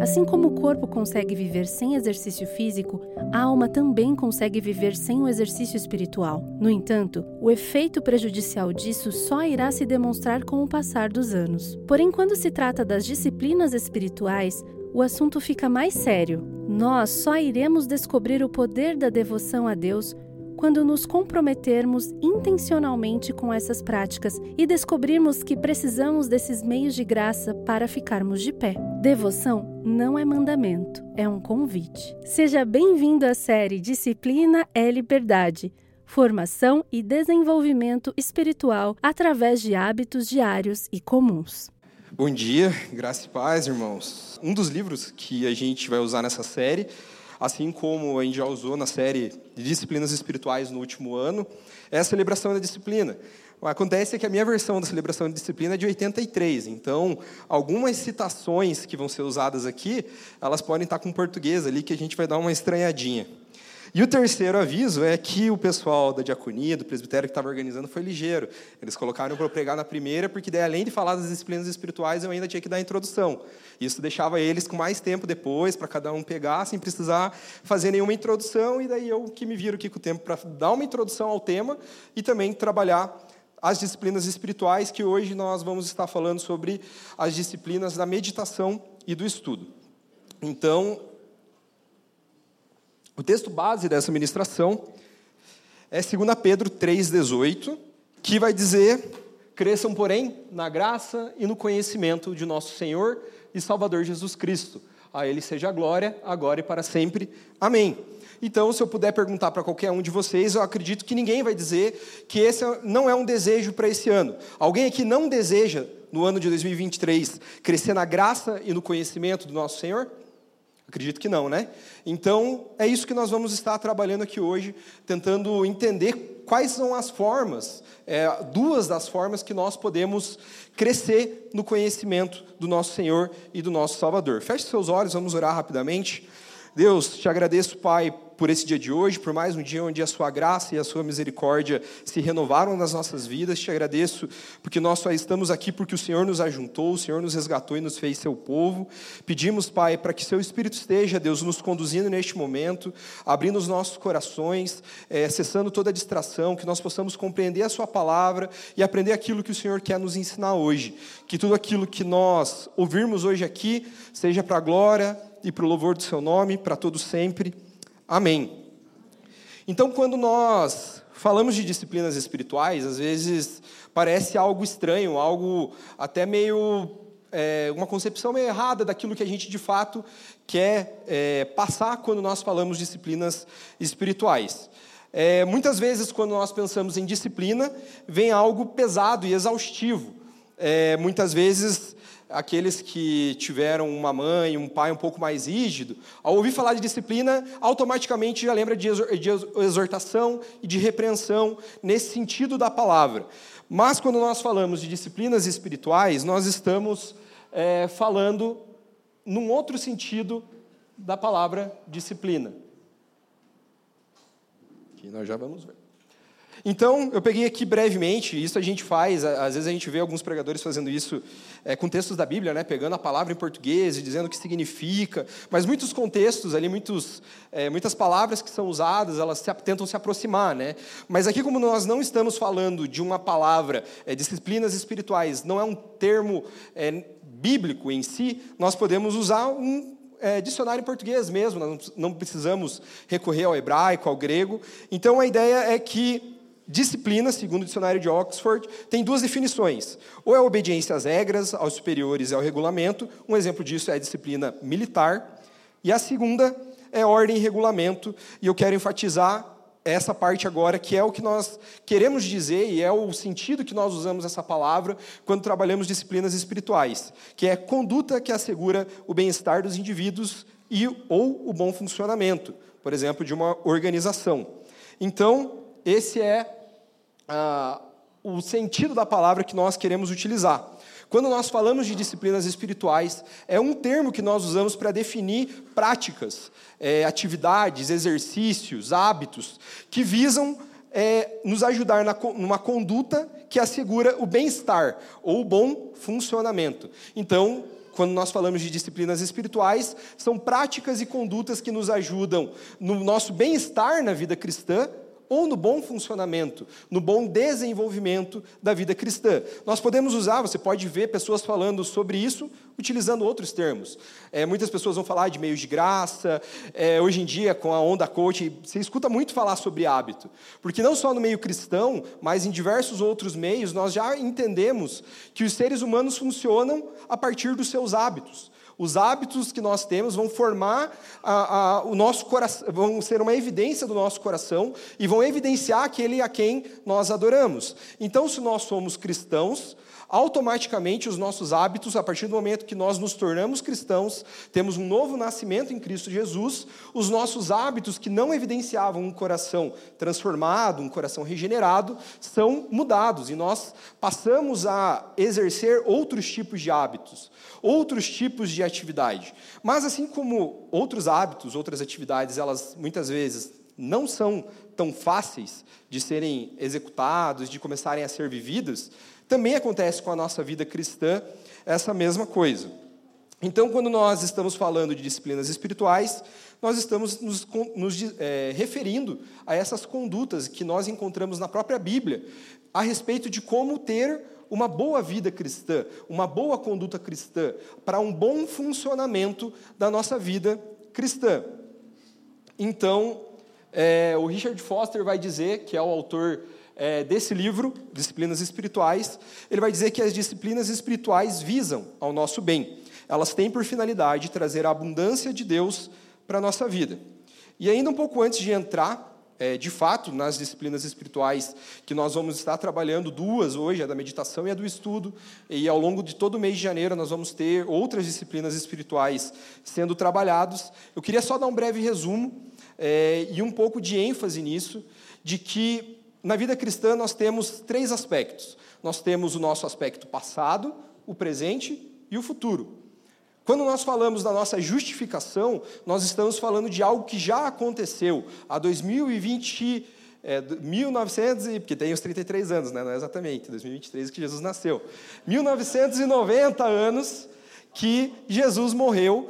Assim como o corpo consegue viver sem exercício físico, a alma também consegue viver sem o exercício espiritual. No entanto, o efeito prejudicial disso só irá se demonstrar com o passar dos anos. Porém, quando se trata das disciplinas espirituais, o assunto fica mais sério. Nós só iremos descobrir o poder da devoção a Deus quando nos comprometermos intencionalmente com essas práticas e descobrirmos que precisamos desses meios de graça para ficarmos de pé. Devoção não é mandamento, é um convite. Seja bem-vindo à série Disciplina é Liberdade. Formação e desenvolvimento espiritual através de hábitos diários e comuns. Bom dia, graça e paz, irmãos. Um dos livros que a gente vai usar nessa série assim como a gente já usou na série de disciplinas espirituais no último ano, é a celebração da disciplina. Acontece que a minha versão da celebração de disciplina é de 83, então algumas citações que vão ser usadas aqui, elas podem estar com português ali que a gente vai dar uma estranhadinha. E o terceiro aviso é que o pessoal da diaconia, do presbitério que estava organizando, foi ligeiro. Eles colocaram para eu pregar na primeira, porque daí, além de falar das disciplinas espirituais, eu ainda tinha que dar a introdução. Isso deixava eles com mais tempo depois, para cada um pegar, sem precisar fazer nenhuma introdução, e daí eu que me viro aqui com o tempo para dar uma introdução ao tema e também trabalhar as disciplinas espirituais, que hoje nós vamos estar falando sobre as disciplinas da meditação e do estudo. Então, o texto base dessa ministração é 2 Pedro 3,18, que vai dizer: Cresçam, porém, na graça e no conhecimento de nosso Senhor e Salvador Jesus Cristo. A Ele seja a glória, agora e para sempre. Amém. Então, se eu puder perguntar para qualquer um de vocês, eu acredito que ninguém vai dizer que esse não é um desejo para esse ano. Alguém aqui não deseja, no ano de 2023, crescer na graça e no conhecimento do nosso Senhor? Acredito que não, né? Então, é isso que nós vamos estar trabalhando aqui hoje, tentando entender quais são as formas, é, duas das formas que nós podemos crescer no conhecimento do nosso Senhor e do nosso Salvador. Feche seus olhos, vamos orar rapidamente. Deus, te agradeço, Pai, por esse dia de hoje, por mais um dia onde a sua graça e a sua misericórdia se renovaram nas nossas vidas. Te agradeço porque nós só estamos aqui porque o Senhor nos ajuntou, o Senhor nos resgatou e nos fez seu povo. Pedimos, Pai, para que seu Espírito esteja, Deus, nos conduzindo neste momento, abrindo os nossos corações, é, cessando toda distração, que nós possamos compreender a sua palavra e aprender aquilo que o Senhor quer nos ensinar hoje. Que tudo aquilo que nós ouvirmos hoje aqui seja para a glória e para o louvor do seu nome, para todos sempre. Amém. Então, quando nós falamos de disciplinas espirituais, às vezes parece algo estranho, algo até meio. É, uma concepção meio errada daquilo que a gente de fato quer é, passar quando nós falamos disciplinas espirituais. É, muitas vezes, quando nós pensamos em disciplina, vem algo pesado e exaustivo. É, muitas vezes aqueles que tiveram uma mãe, um pai um pouco mais rígido, ao ouvir falar de disciplina, automaticamente já lembra de exortação e de repreensão nesse sentido da palavra. Mas quando nós falamos de disciplinas espirituais, nós estamos é, falando num outro sentido da palavra disciplina. Que nós já vamos ver. Então, eu peguei aqui brevemente, isso a gente faz, às vezes a gente vê alguns pregadores fazendo isso é, com textos da Bíblia, né, pegando a palavra em português e dizendo o que significa, mas muitos contextos ali, muitos, é, muitas palavras que são usadas, elas se, tentam se aproximar. Né? Mas aqui, como nós não estamos falando de uma palavra, é, disciplinas espirituais, não é um termo é, bíblico em si, nós podemos usar um é, dicionário em português mesmo, nós não precisamos recorrer ao hebraico, ao grego. Então a ideia é que Disciplina, segundo o dicionário de Oxford, tem duas definições. Ou é obediência às regras, aos superiores e ao regulamento. Um exemplo disso é a disciplina militar. E a segunda é ordem e regulamento. E eu quero enfatizar essa parte agora, que é o que nós queremos dizer e é o sentido que nós usamos essa palavra quando trabalhamos disciplinas espirituais, que é conduta que assegura o bem-estar dos indivíduos e ou o bom funcionamento, por exemplo, de uma organização. Então, esse é ah, o sentido da palavra que nós queremos utilizar. Quando nós falamos de disciplinas espirituais, é um termo que nós usamos para definir práticas, é, atividades, exercícios, hábitos que visam é, nos ajudar na, numa conduta que assegura o bem-estar ou o bom funcionamento. Então, quando nós falamos de disciplinas espirituais, são práticas e condutas que nos ajudam no nosso bem-estar na vida cristã ou no bom funcionamento, no bom desenvolvimento da vida cristã. Nós podemos usar, você pode ver pessoas falando sobre isso utilizando outros termos. É, muitas pessoas vão falar de meios de graça. É, hoje em dia, com a onda coach, você escuta muito falar sobre hábito. Porque não só no meio cristão, mas em diversos outros meios, nós já entendemos que os seres humanos funcionam a partir dos seus hábitos. Os hábitos que nós temos vão formar a, a, o nosso coração, vão ser uma evidência do nosso coração e vão evidenciar aquele a quem nós adoramos. Então, se nós somos cristãos, automaticamente os nossos hábitos, a partir do momento que nós nos tornamos cristãos, temos um novo nascimento em Cristo Jesus, os nossos hábitos que não evidenciavam um coração transformado, um coração regenerado, são mudados e nós passamos a exercer outros tipos de hábitos, outros tipos de atividade. Mas assim como outros hábitos, outras atividades, elas muitas vezes não são tão fáceis de serem executados, de começarem a ser vividos, também acontece com a nossa vida cristã essa mesma coisa. Então, quando nós estamos falando de disciplinas espirituais, nós estamos nos, nos é, referindo a essas condutas que nós encontramos na própria Bíblia, a respeito de como ter uma boa vida cristã, uma boa conduta cristã, para um bom funcionamento da nossa vida cristã. Então, é, o Richard Foster vai dizer, que é o autor é, desse livro, Disciplinas Espirituais, ele vai dizer que as disciplinas espirituais visam ao nosso bem. Elas têm por finalidade trazer a abundância de Deus para a nossa vida. E ainda um pouco antes de entrar, é, de fato, nas disciplinas espirituais que nós vamos estar trabalhando, duas hoje, a da meditação e a do estudo, e ao longo de todo o mês de janeiro nós vamos ter outras disciplinas espirituais sendo trabalhados. Eu queria só dar um breve resumo é, e um pouco de ênfase nisso, de que na vida cristã, nós temos três aspectos. Nós temos o nosso aspecto passado, o presente e o futuro. Quando nós falamos da nossa justificação, nós estamos falando de algo que já aconteceu há 2020, é, 1900, porque tem os 33 anos, né? não é exatamente, 2023 que Jesus nasceu. 1990 anos que Jesus morreu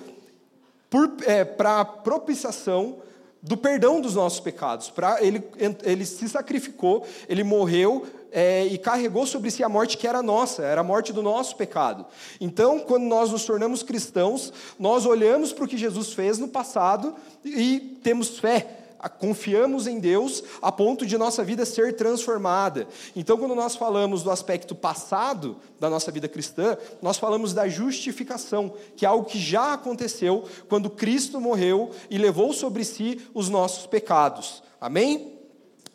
é, para propiciação do perdão dos nossos pecados. Para ele, ele se sacrificou, ele morreu é, e carregou sobre si a morte que era nossa, era a morte do nosso pecado. Então, quando nós nos tornamos cristãos, nós olhamos para o que Jesus fez no passado e temos fé confiamos em Deus a ponto de nossa vida ser transformada. Então, quando nós falamos do aspecto passado da nossa vida cristã, nós falamos da justificação, que é algo que já aconteceu quando Cristo morreu e levou sobre si os nossos pecados. Amém?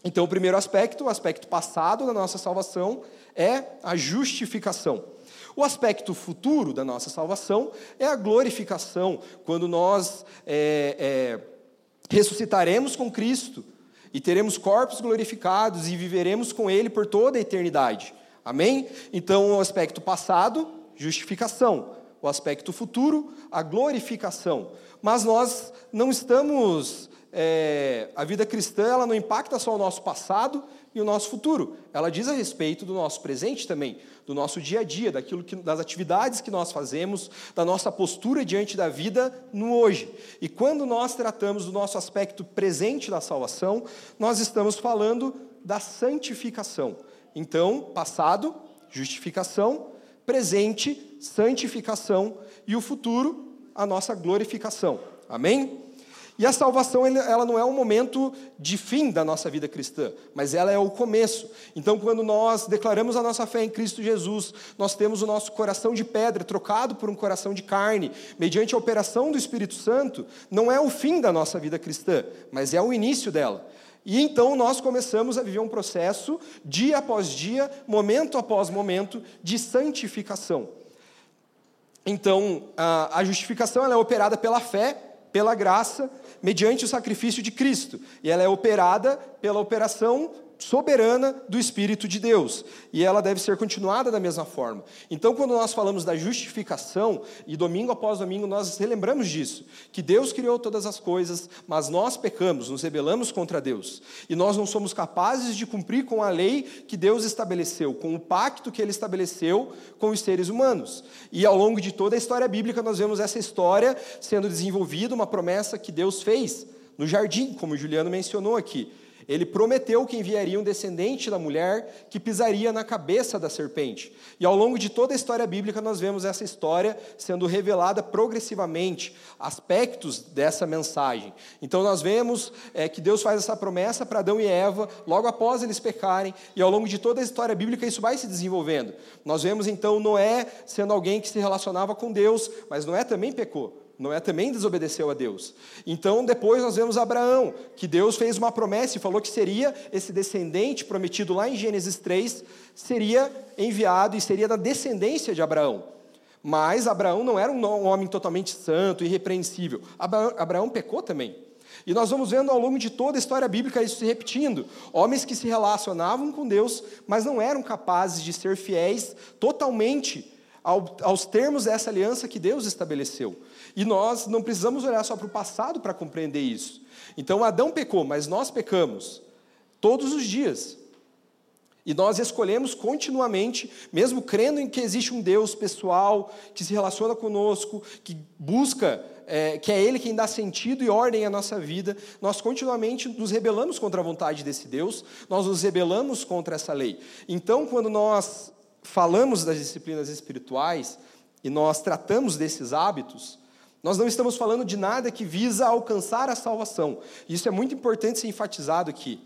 Então, o primeiro aspecto, o aspecto passado da nossa salvação, é a justificação. O aspecto futuro da nossa salvação é a glorificação, quando nós é, é, ressuscitaremos com Cristo e teremos corpos glorificados e viveremos com Ele por toda a eternidade. Amém? Então, o aspecto passado, justificação. O aspecto futuro, a glorificação. Mas nós não estamos. É, a vida cristã ela não impacta só o nosso passado e o nosso futuro. Ela diz a respeito do nosso presente também, do nosso dia a dia, daquilo que, das atividades que nós fazemos, da nossa postura diante da vida no hoje. E quando nós tratamos do nosso aspecto presente da salvação, nós estamos falando da santificação. Então, passado, justificação, presente, santificação e o futuro, a nossa glorificação. Amém? E a salvação ela não é um momento de fim da nossa vida cristã, mas ela é o começo. Então, quando nós declaramos a nossa fé em Cristo Jesus, nós temos o nosso coração de pedra trocado por um coração de carne, mediante a operação do Espírito Santo, não é o fim da nossa vida cristã, mas é o início dela. E então nós começamos a viver um processo, dia após dia, momento após momento, de santificação. Então, a justificação é operada pela fé, pela graça, mediante o sacrifício de Cristo. E ela é operada pela operação soberana do Espírito de Deus, e ela deve ser continuada da mesma forma. Então, quando nós falamos da justificação, e domingo após domingo nós relembramos disso, que Deus criou todas as coisas, mas nós pecamos, nos rebelamos contra Deus, e nós não somos capazes de cumprir com a lei que Deus estabeleceu, com o pacto que ele estabeleceu com os seres humanos. E ao longo de toda a história bíblica nós vemos essa história sendo desenvolvida, uma promessa que Deus fez no jardim, como o Juliano mencionou aqui. Ele prometeu que enviaria um descendente da mulher que pisaria na cabeça da serpente. E ao longo de toda a história bíblica, nós vemos essa história sendo revelada progressivamente, aspectos dessa mensagem. Então, nós vemos é, que Deus faz essa promessa para Adão e Eva, logo após eles pecarem, e ao longo de toda a história bíblica, isso vai se desenvolvendo. Nós vemos então Noé sendo alguém que se relacionava com Deus, mas Noé também pecou. Noé também desobedeceu a Deus. Então, depois nós vemos Abraão, que Deus fez uma promessa e falou que seria esse descendente prometido lá em Gênesis 3, seria enviado e seria da descendência de Abraão. Mas Abraão não era um homem totalmente santo, irrepreensível. Abraão, pecou também. E nós vamos vendo ao longo de toda a história bíblica isso se repetindo. Homens que se relacionavam com Deus, mas não eram capazes de ser fiéis totalmente aos termos dessa aliança que Deus estabeleceu. E nós não precisamos olhar só para o passado para compreender isso. Então Adão pecou, mas nós pecamos todos os dias. E nós escolhemos continuamente, mesmo crendo em que existe um Deus pessoal, que se relaciona conosco, que busca, é, que é Ele quem dá sentido e ordem à nossa vida, nós continuamente nos rebelamos contra a vontade desse Deus, nós nos rebelamos contra essa lei. Então, quando nós falamos das disciplinas espirituais e nós tratamos desses hábitos, nós não estamos falando de nada que visa alcançar a salvação. Isso é muito importante ser enfatizado aqui.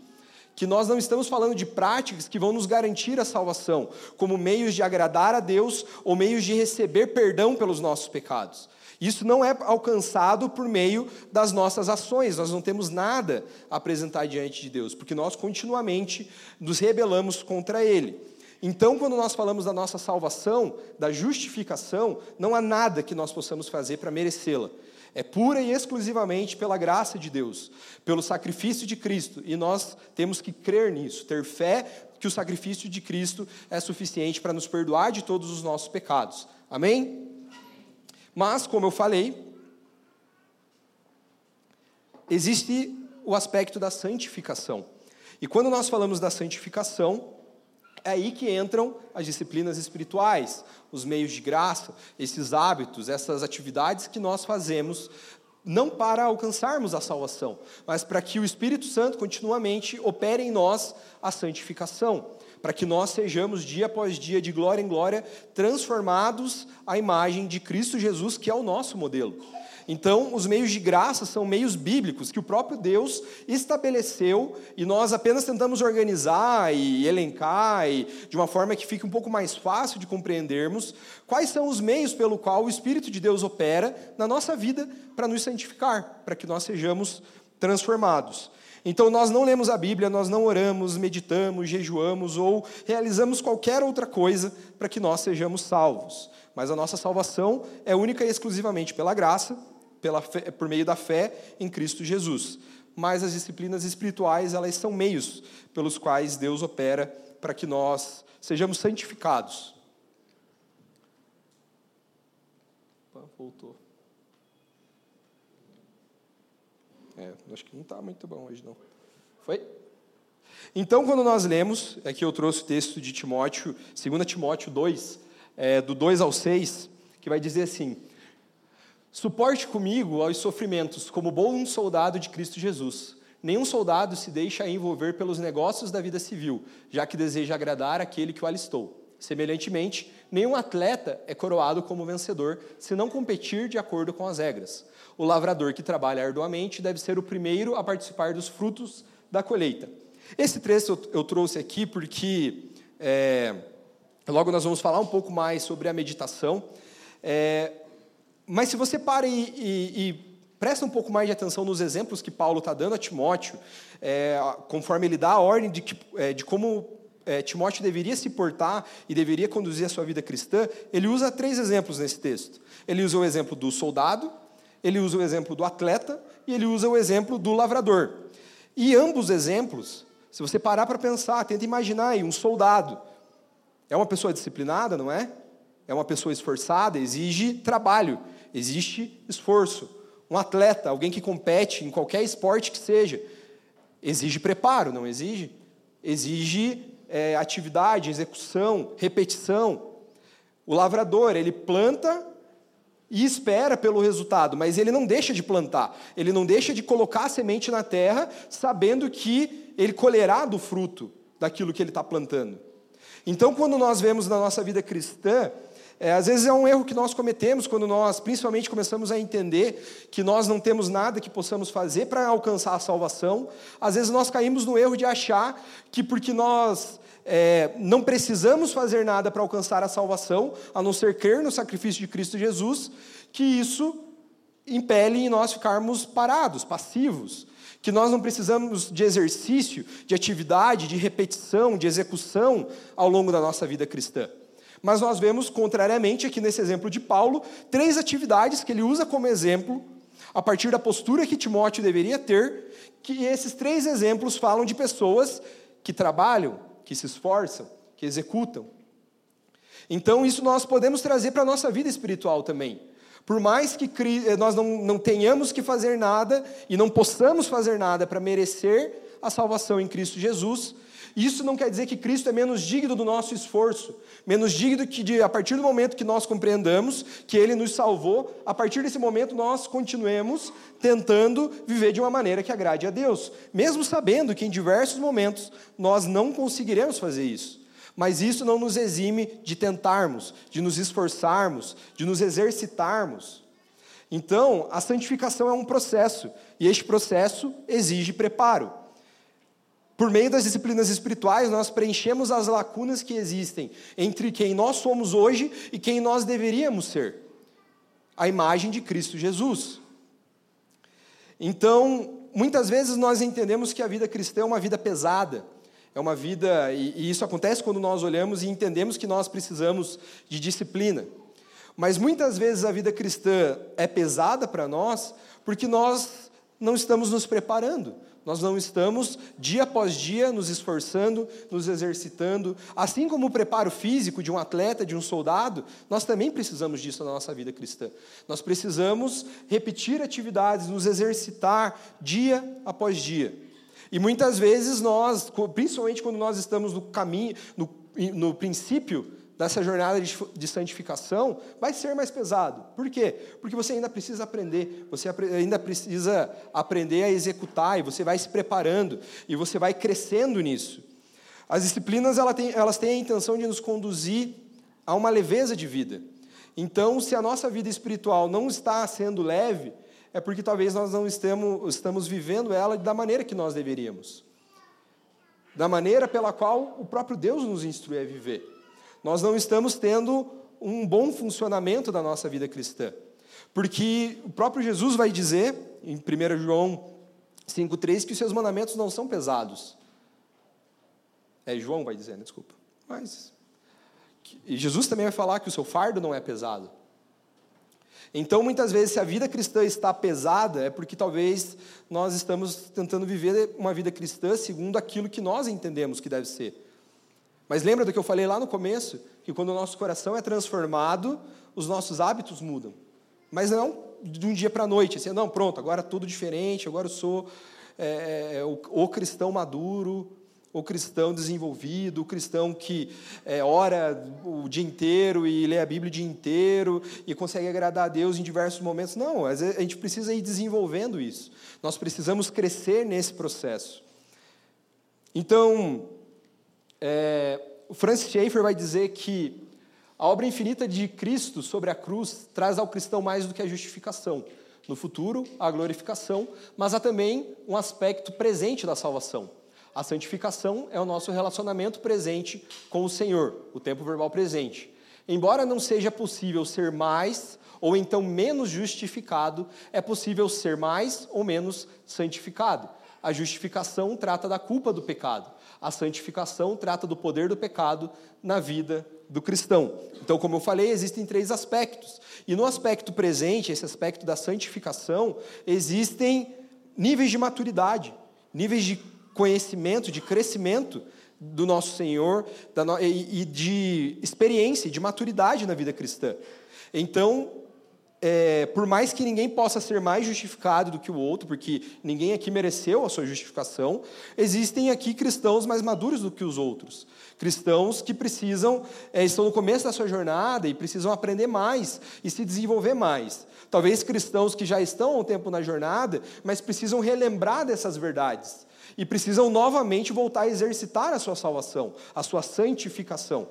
Que nós não estamos falando de práticas que vão nos garantir a salvação, como meios de agradar a Deus ou meios de receber perdão pelos nossos pecados. Isso não é alcançado por meio das nossas ações, nós não temos nada a apresentar diante de Deus, porque nós continuamente nos rebelamos contra Ele. Então, quando nós falamos da nossa salvação, da justificação, não há nada que nós possamos fazer para merecê-la. É pura e exclusivamente pela graça de Deus, pelo sacrifício de Cristo, e nós temos que crer nisso, ter fé que o sacrifício de Cristo é suficiente para nos perdoar de todos os nossos pecados. Amém? Mas, como eu falei, existe o aspecto da santificação. E quando nós falamos da santificação, é aí que entram as disciplinas espirituais, os meios de graça, esses hábitos, essas atividades que nós fazemos não para alcançarmos a salvação, mas para que o Espírito Santo continuamente opere em nós a santificação, para que nós sejamos dia após dia, de glória em glória, transformados à imagem de Cristo Jesus, que é o nosso modelo. Então, os meios de graça são meios bíblicos que o próprio Deus estabeleceu e nós apenas tentamos organizar e elencar e, de uma forma que fique um pouco mais fácil de compreendermos quais são os meios pelo qual o Espírito de Deus opera na nossa vida para nos santificar, para que nós sejamos transformados. Então, nós não lemos a Bíblia, nós não oramos, meditamos, jejuamos ou realizamos qualquer outra coisa para que nós sejamos salvos. Mas a nossa salvação é única e exclusivamente pela graça pela fé, por meio da fé em Cristo Jesus. Mas as disciplinas espirituais, elas são meios pelos quais Deus opera para que nós sejamos santificados. Voltou. É, acho que não está muito bom hoje, não. Foi? Então, quando nós lemos, aqui eu trouxe o texto de Timóteo, 2 Timóteo 2, é, do 2 ao 6, que vai dizer assim: Suporte comigo aos sofrimentos, como bom soldado de Cristo Jesus. Nenhum soldado se deixa envolver pelos negócios da vida civil, já que deseja agradar aquele que o alistou. Semelhantemente, nenhum atleta é coroado como vencedor se não competir de acordo com as regras. O lavrador que trabalha arduamente deve ser o primeiro a participar dos frutos da colheita. Esse trecho eu, trouxe aqui porque é, logo nós vamos falar um pouco mais sobre a meditação. É, mas se você para e, e, e presta um pouco mais de atenção nos exemplos que Paulo está dando a Timóteo, é, conforme ele dá a ordem de, que, é, de como é, Timóteo deveria se portar e deveria conduzir a sua vida cristã, ele usa três exemplos nesse texto. Ele usa o exemplo do soldado, ele usa o exemplo do atleta e ele usa o exemplo do lavrador. E ambos exemplos Se você parar para pensar, tenta imaginar aí, um soldado. É uma pessoa disciplinada, não é? É uma pessoa esforçada, exige trabalho, existe esforço. Um atleta, alguém que compete em qualquer esporte que seja, exige preparo, não exige? Exige é, atividade, execução, repetição. O lavrador, ele planta e espera pelo resultado, mas ele não deixa de plantar, ele não deixa de colocar a semente na terra, sabendo que ele colherá do fruto daquilo que ele está plantando. Então, quando nós vemos na nossa vida cristã, é, às vezes é um erro que nós cometemos quando nós, principalmente, começamos a entender que nós não temos nada que possamos fazer para alcançar a salvação. Às vezes nós caímos no erro de achar que porque nós é, não precisamos fazer nada para alcançar a salvação, a não ser crer no sacrifício de Cristo Jesus, que isso impele em nós ficarmos parados, passivos, que nós não precisamos de exercício, de atividade, de repetição, de execução ao longo da nossa vida cristã. Mas nós vemos, contrariamente, aqui nesse exemplo de Paulo, três atividades que ele usa como exemplo, a partir da postura que Timóteo deveria ter, que esses três exemplos falam de pessoas que trabalham, que se esforçam, que executam. Então, isso nós podemos trazer para a nossa vida espiritual também. Por mais que eh, nós não, não tenhamos que fazer nada e não possamos fazer nada para merecer a salvação em Cristo Jesus, isso não quer dizer que Cristo é menos digno do nosso esforço, menos digno que de, a partir do momento que nós compreendamos que Ele nos salvou, a partir desse momento nós continuemos tentando viver de uma maneira que agrade a Deus, mesmo sabendo que em diversos momentos nós não conseguiremos fazer isso. Mas isso não nos exime de tentarmos, de nos esforçarmos, de nos exercitarmos. Então, a santificação é um processo, e este processo exige preparo. Por meio das disciplinas espirituais, nós preenchemos as lacunas que existem entre quem nós somos hoje e quem nós deveríamos ser a imagem de Cristo Jesus. Então, muitas vezes nós entendemos que a vida cristã é uma vida pesada, é uma vida, e, isso acontece quando nós olhamos e entendemos que nós precisamos de disciplina. Mas muitas vezes a vida cristã é pesada para nós porque nós não estamos nos preparando, nós não estamos, dia após dia, nos esforçando, nos exercitando. Assim como o preparo físico de um atleta, de um soldado, nós também precisamos disso na nossa vida cristã. Nós precisamos repetir atividades, nos exercitar dia após dia. E muitas vezes nós, principalmente quando nós estamos no caminho, no, no princípio dessa jornada de, santificação vai ser mais pesado. Por quê? Porque você ainda precisa aprender, você ainda precisa aprender a executar, e você vai se preparando, e você vai crescendo nisso. As disciplinas elas têm, a intenção de nos conduzir a uma leveza de vida. Então, se a nossa vida espiritual não está sendo leve, é porque talvez nós não estemos, estamos vivendo ela da maneira que nós deveríamos. Da maneira pela qual o próprio Deus nos instrui a viver nós não estamos tendo um bom funcionamento da nossa vida cristã. Porque o próprio Jesus vai dizer, em 1 João 5,3, que os seus mandamentos não são pesados. É João vai dizer, né? desculpa. Mas. E Jesus também vai falar que o seu fardo não é pesado. Então, muitas vezes, se a vida cristã está pesada, é porque talvez nós estamos tentando viver uma vida cristã segundo aquilo que nós entendemos que deve ser. Mas lembra do que eu falei lá no começo? Que quando o nosso coração é transformado, os nossos hábitos mudam. Mas não de um dia para a noite, assim, não, pronto, agora tudo diferente, agora eu sou é, é, o, o, cristão maduro, o cristão desenvolvido, o cristão que é, ora o dia inteiro e lê a Bíblia o dia inteiro e consegue agradar a Deus em diversos momentos. Não, a gente precisa ir desenvolvendo isso. Nós precisamos crescer nesse processo. Então, é, o Francis Schaeffer vai dizer que a obra infinita de Cristo sobre a cruz traz ao cristão mais do que a justificação. No futuro, a glorificação, mas há também um aspecto presente da salvação. A santificação é o nosso relacionamento presente com o Senhor, o tempo verbal presente. Embora não seja possível ser mais ou então menos justificado, é possível ser mais ou menos santificado. A justificação trata da culpa do pecado. A santificação trata do poder do pecado na vida do cristão. Então, como eu falei, existem três aspectos. E no aspecto presente, esse aspecto da santificação, existem níveis de maturidade, níveis de conhecimento, de crescimento do nosso Senhor e de experiência, de maturidade na vida cristã. Então, é, por mais que ninguém possa ser mais justificado do que o outro, porque ninguém aqui mereceu a sua justificação, existem aqui cristãos mais maduros do que os outros. Cristãos que precisam, é, estão no começo da sua jornada e precisam aprender mais e se desenvolver mais. Talvez cristãos que já estão há um tempo na jornada, mas precisam relembrar dessas verdades e precisam novamente voltar a exercitar a sua salvação, a sua santificação.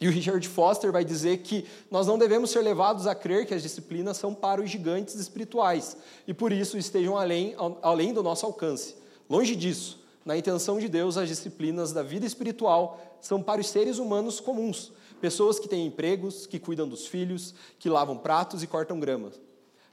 E o Richard Foster vai dizer que nós não devemos ser levados a crer que as disciplinas são para os gigantes espirituais e por isso estejam além, além do nosso alcance. Longe disso, na intenção de Deus, as disciplinas da vida espiritual são para os seres humanos comuns, pessoas que têm empregos, que cuidam dos filhos, que lavam pratos e cortam grama.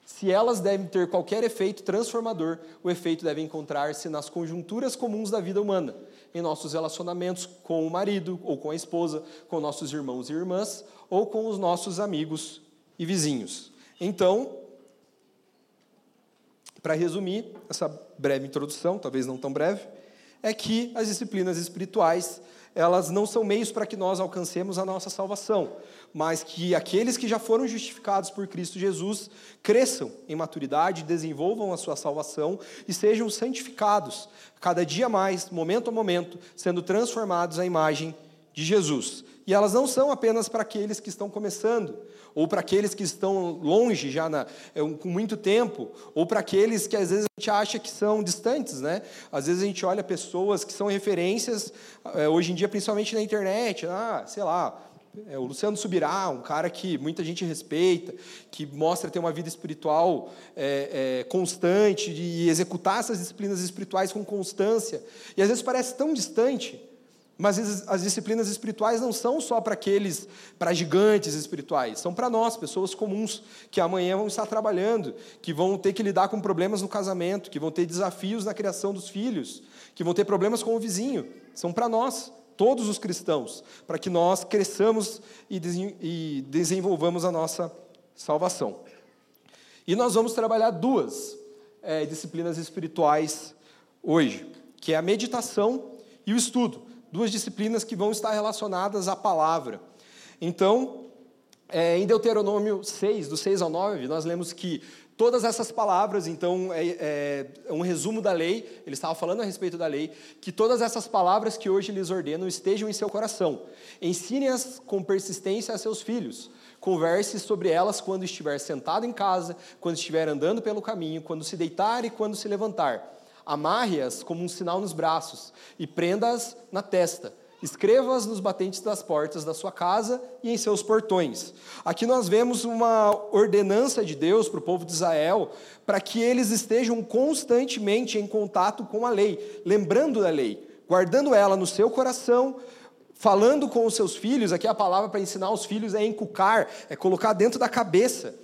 Se elas devem ter qualquer efeito transformador, o efeito deve encontrar-se nas conjunturas comuns da vida humana, em nossos relacionamentos com o marido ou com a esposa, com nossos irmãos e irmãs, ou com os nossos amigos e vizinhos. Então, para resumir essa breve introdução, talvez não tão breve, é que as disciplinas espirituais elas não são meios para que nós alcancemos a nossa salvação, mas que aqueles que já foram justificados por Cristo Jesus cresçam em maturidade, desenvolvam a sua salvação e sejam santificados cada dia mais, momento a momento, sendo transformados à imagem de Jesus. E elas não são apenas para aqueles que estão começando, ou para aqueles que estão longe já na, é, com muito tempo, ou para aqueles que às vezes a gente acha que são distantes, né? Às vezes a gente olha pessoas que são referências, é, hoje em dia, principalmente na internet, ah, sei lá, é, o Luciano Subirá, um cara que muita gente respeita, que mostra ter uma vida espiritual é, é, constante e executar essas disciplinas espirituais com constância. E às vezes parece tão distante, mas as disciplinas espirituais não são só para aqueles, para gigantes espirituais, são para nós, pessoas comuns, que amanhã vão estar trabalhando, que vão ter que lidar com problemas no casamento, que vão ter desafios na criação dos filhos, que vão ter problemas com o vizinho. São para nós, todos os cristãos, para que nós cresçamos e desenvolvamos a nossa salvação. E nós vamos trabalhar duas é, disciplinas espirituais hoje, que é a meditação e o estudo duas disciplinas que vão estar relacionadas à palavra. Então, é, em Deuteronômio 6, do 6 ao 9, nós lemos que todas essas palavras, então, é, é, um resumo da lei, ele estava falando a respeito da lei, que todas essas palavras que hoje lhes ordeno estejam em seu coração. Ensine-as com persistência a seus filhos. Converse sobre elas quando estiver sentado em casa, quando estiver andando pelo caminho, quando se deitar e quando se levantar Amarre-as como um sinal nos braços e prenda-as na testa. Escreva-as nos batentes das portas da sua casa e em seus portões. Aqui nós vemos uma ordenança de Deus para o povo de Israel, para que eles estejam constantemente em contato com a lei, lembrando da lei, guardando ela no seu coração, falando com os seus filhos. Aqui a palavra para ensinar os filhos é encucar, é colocar dentro da cabeça.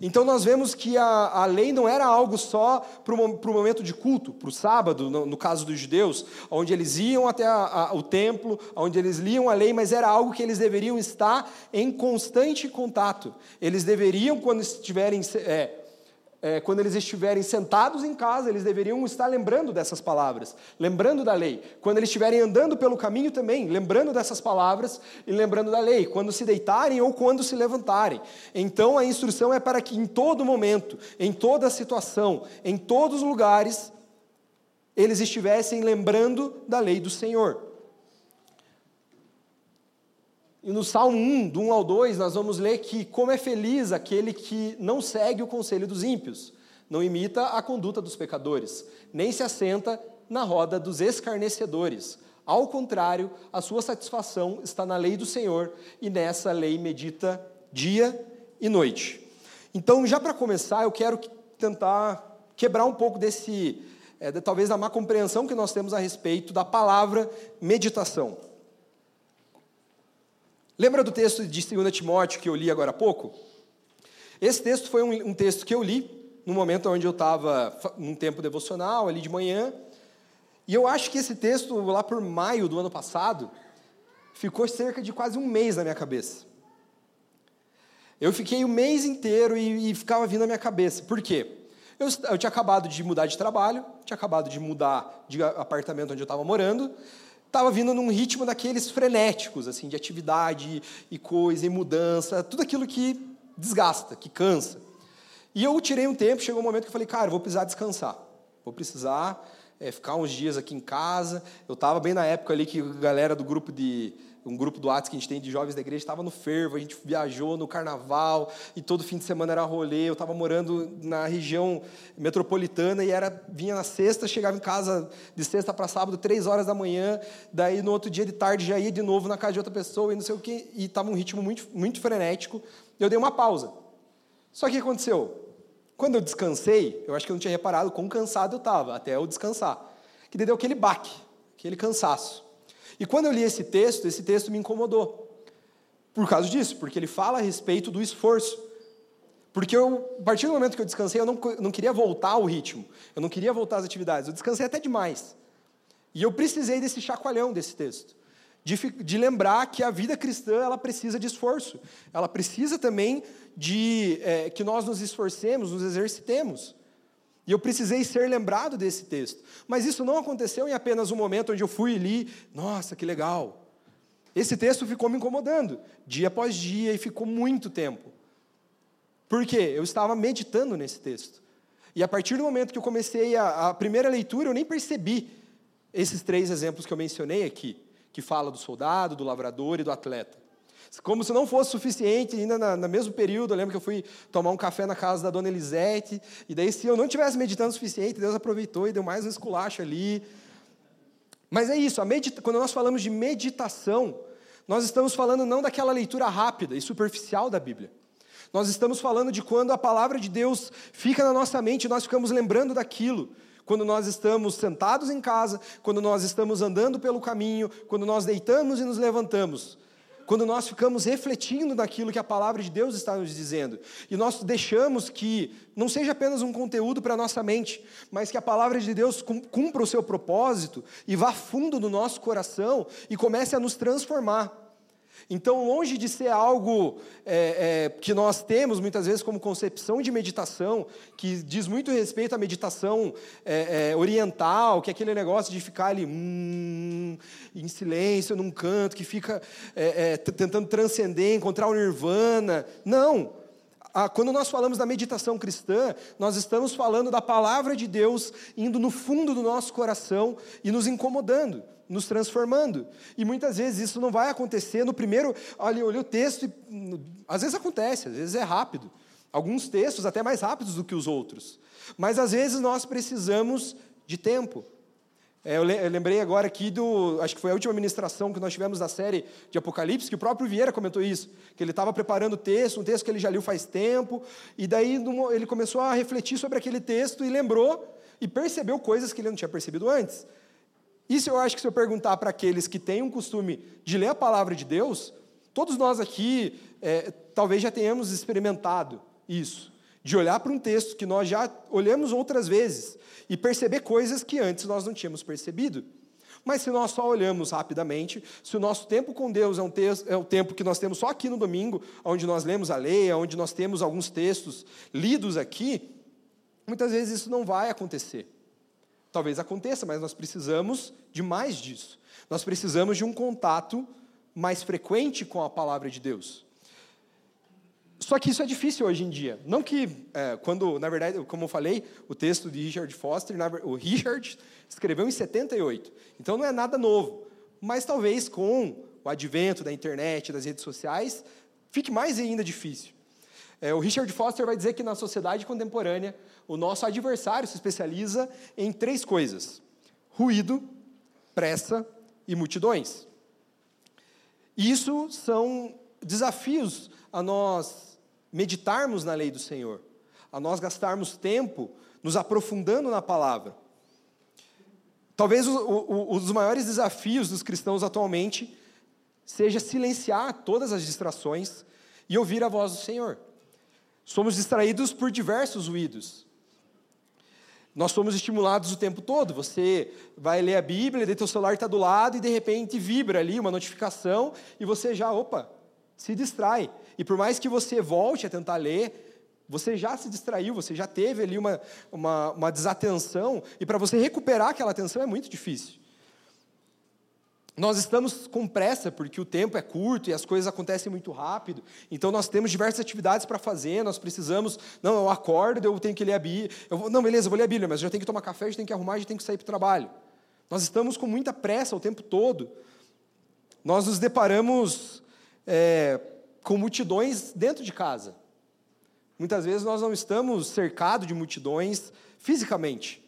Então nós vemos que a, a lei não era algo só para o momento de culto, para o sábado, no, no, caso dos judeus, onde eles iam até a, a, o templo, onde eles liam a lei, mas era algo que eles deveriam estar em constante contato. Eles deveriam, quando estiverem é, é, quando eles estiverem sentados em casa, eles deveriam estar lembrando dessas palavras, lembrando da lei. Quando eles estiverem andando pelo caminho também, lembrando dessas palavras e lembrando da lei. Quando se deitarem ou quando se levantarem. Então a instrução é para que em todo momento, em toda situação, em todos os lugares, eles estivessem lembrando da lei do Senhor. E no Salmo 1, do 1 ao 2, nós vamos ler que como é feliz aquele que não segue o conselho dos ímpios, não imita a conduta dos pecadores, nem se assenta na roda dos escarnecedores. Ao contrário, a sua satisfação está na lei do Senhor, e nessa lei medita dia e noite. Então, já para começar, eu quero tentar quebrar um pouco desse, é, talvez, da má compreensão que nós temos a respeito da palavra meditação. Lembra do texto de 2 Timóteo que eu li agora há pouco? Esse texto foi um, um texto que eu li no momento onde eu estava num tempo devocional, ali de manhã. E eu acho que esse texto, lá por maio do ano passado, ficou cerca de quase um mês na minha cabeça. Eu fiquei o mês inteiro e, e ficava vindo na minha cabeça. Por quê? Eu, eu tinha acabado de mudar de trabalho, tinha acabado de mudar de apartamento onde eu estava morando, estava vindo num ritmo daqueles frenéticos, assim, de atividade e coisa, e mudança, tudo aquilo que desgasta, que cansa. E eu tirei um tempo, chegou um momento que eu falei, cara, eu vou precisar descansar, vou precisar é, ficar uns dias aqui em casa. Eu estava bem na época ali que a galera do grupo de um grupo do WhatsApp que a gente tem de jovens da igreja estava no fervo, a gente viajou no carnaval e todo fim de semana era rolê. Eu estava morando na região metropolitana e era vinha na sexta, chegava em casa de sexta para sábado, três horas da manhã, daí no outro dia de tarde já ia de novo na casa de outra pessoa e não sei o quê, e estava um ritmo muito, muito frenético. Eu dei uma pausa. Só que o que aconteceu? Quando eu descansei, eu acho que eu não tinha reparado quão cansado eu estava, até eu descansar. Que deu aquele baque, aquele cansaço. E quando eu li esse texto, esse texto me incomodou. Por causa disso, porque ele fala a respeito do esforço. Porque eu, a partir do momento que eu descansei, eu não, não queria voltar ao ritmo, eu não queria voltar às atividades, eu descansei até demais. E eu precisei desse chacoalhão desse texto de, de lembrar que a vida cristã ela precisa de esforço, ela precisa também de é, que nós nos esforcemos, nos exercitemos. E eu precisei ser lembrado desse texto. Mas isso não aconteceu em apenas um momento onde eu fui e li, nossa, que legal. Esse texto ficou me incomodando, dia após dia, e ficou muito tempo. Por quê? Eu estava meditando nesse texto. E a partir do momento que eu comecei a, a primeira leitura, eu nem percebi esses três exemplos que eu mencionei aqui que fala do soldado, do lavrador e do atleta. Como se não fosse suficiente, ainda na, no mesmo período, eu lembro que eu fui tomar um café na casa da dona Elisete, e daí, se eu não tivesse meditando o suficiente, Deus aproveitou e deu mais um esculacho ali. Mas é isso, medita... quando nós falamos de meditação, nós estamos falando não daquela leitura rápida e superficial da Bíblia. Nós estamos falando de quando a palavra de Deus fica na nossa mente e nós ficamos lembrando daquilo quando nós estamos sentados em casa, quando nós estamos andando pelo caminho, quando nós deitamos e nos levantamos, quando nós ficamos refletindo naquilo que a palavra de Deus está nos dizendo, e nós deixamos que não seja apenas um conteúdo para a nossa mente, mas que a palavra de Deus cumpra o seu propósito e vá fundo no nosso coração e comece a nos transformar. Então, longe de ser algo é, é, que nós temos muitas vezes como concepção de meditação, que diz muito respeito à meditação é, é oriental, que é aquele negócio de ficar ali hum, em silêncio, num canto, que fica é, é, tentando transcender, encontrar o nirvana. Não! Quando nós falamos da meditação cristã, nós estamos falando da palavra de Deus indo no fundo do nosso coração e nos incomodando nos transformando. E muitas vezes isso não vai acontecer no primeiro. Olha, olha o texto e. Às vezes acontece, às vezes é rápido. Alguns textos até mais rápidos do que os outros. Mas às vezes nós precisamos de tempo. É, eu lembrei agora aqui do. Acho que foi a última ministração que nós tivemos da série de Apocalipse, que o próprio Vieira comentou isso. Que ele estava preparando o texto, um texto que ele já liu faz tempo, e daí ele começou a refletir sobre aquele texto e lembrou e percebeu coisas que ele não tinha percebido antes. Isso eu acho que se eu perguntar para aqueles que têm um costume de ler a palavra de Deus, todos nós aqui é, talvez já tenhamos experimentado isso, de olhar para um texto que nós já olhamos outras vezes e perceber coisas que antes nós não tínhamos percebido. Mas se nós só olhamos rapidamente, se o nosso tempo com Deus é, um é o tempo que nós temos só aqui no domingo, onde nós lemos a lei, onde nós temos alguns textos lidos aqui, muitas vezes isso não vai acontecer. Talvez aconteça, mas nós precisamos de mais disso. Nós precisamos de um contato mais frequente com a palavra de Deus. Só que isso é difícil hoje em dia. Não que, é, quando, na verdade, como eu falei, o texto de Richard Foster, o Richard escreveu em 78. Então não é nada novo. Mas talvez com o advento da internet, das redes sociais, fique mais ainda difícil. É, o Richard Foster vai dizer que na sociedade contemporânea, o nosso adversário se especializa em três coisas: ruído, pressa e multidões. Isso são desafios a nós meditarmos na lei do Senhor, a nós gastarmos tempo nos aprofundando na palavra. Talvez um dos maiores desafios dos cristãos atualmente seja silenciar todas as distrações e ouvir a voz do Senhor. Somos distraídos por diversos ruídos. Nós somos estimulados o tempo todo. Você vai ler a Bíblia, daí teu celular está do lado e de repente vibra ali uma notificação e você já, opa, se distrai. E por mais que você volte a tentar ler, Você já se distraiu, você já teve ali uma, uma, uma desatenção, e para você recuperar aquela atenção é muito difícil. Nós estamos com pressa, porque o tempo é curto e as coisas acontecem muito rápido. Então nós temos diversas atividades para fazer, nós precisamos. Não, eu acordo, eu tenho que ler a Bíblia. Eu vou, não, beleza, eu vou ler a Bíblia, mas eu já tenho que tomar café, já tenho que arrumar, já tenho que sair para o trabalho. Nós estamos com muita pressa o tempo todo. Nós nos deparamos é, com multidões dentro de casa. Muitas vezes nós não estamos cercados de multidões fisicamente,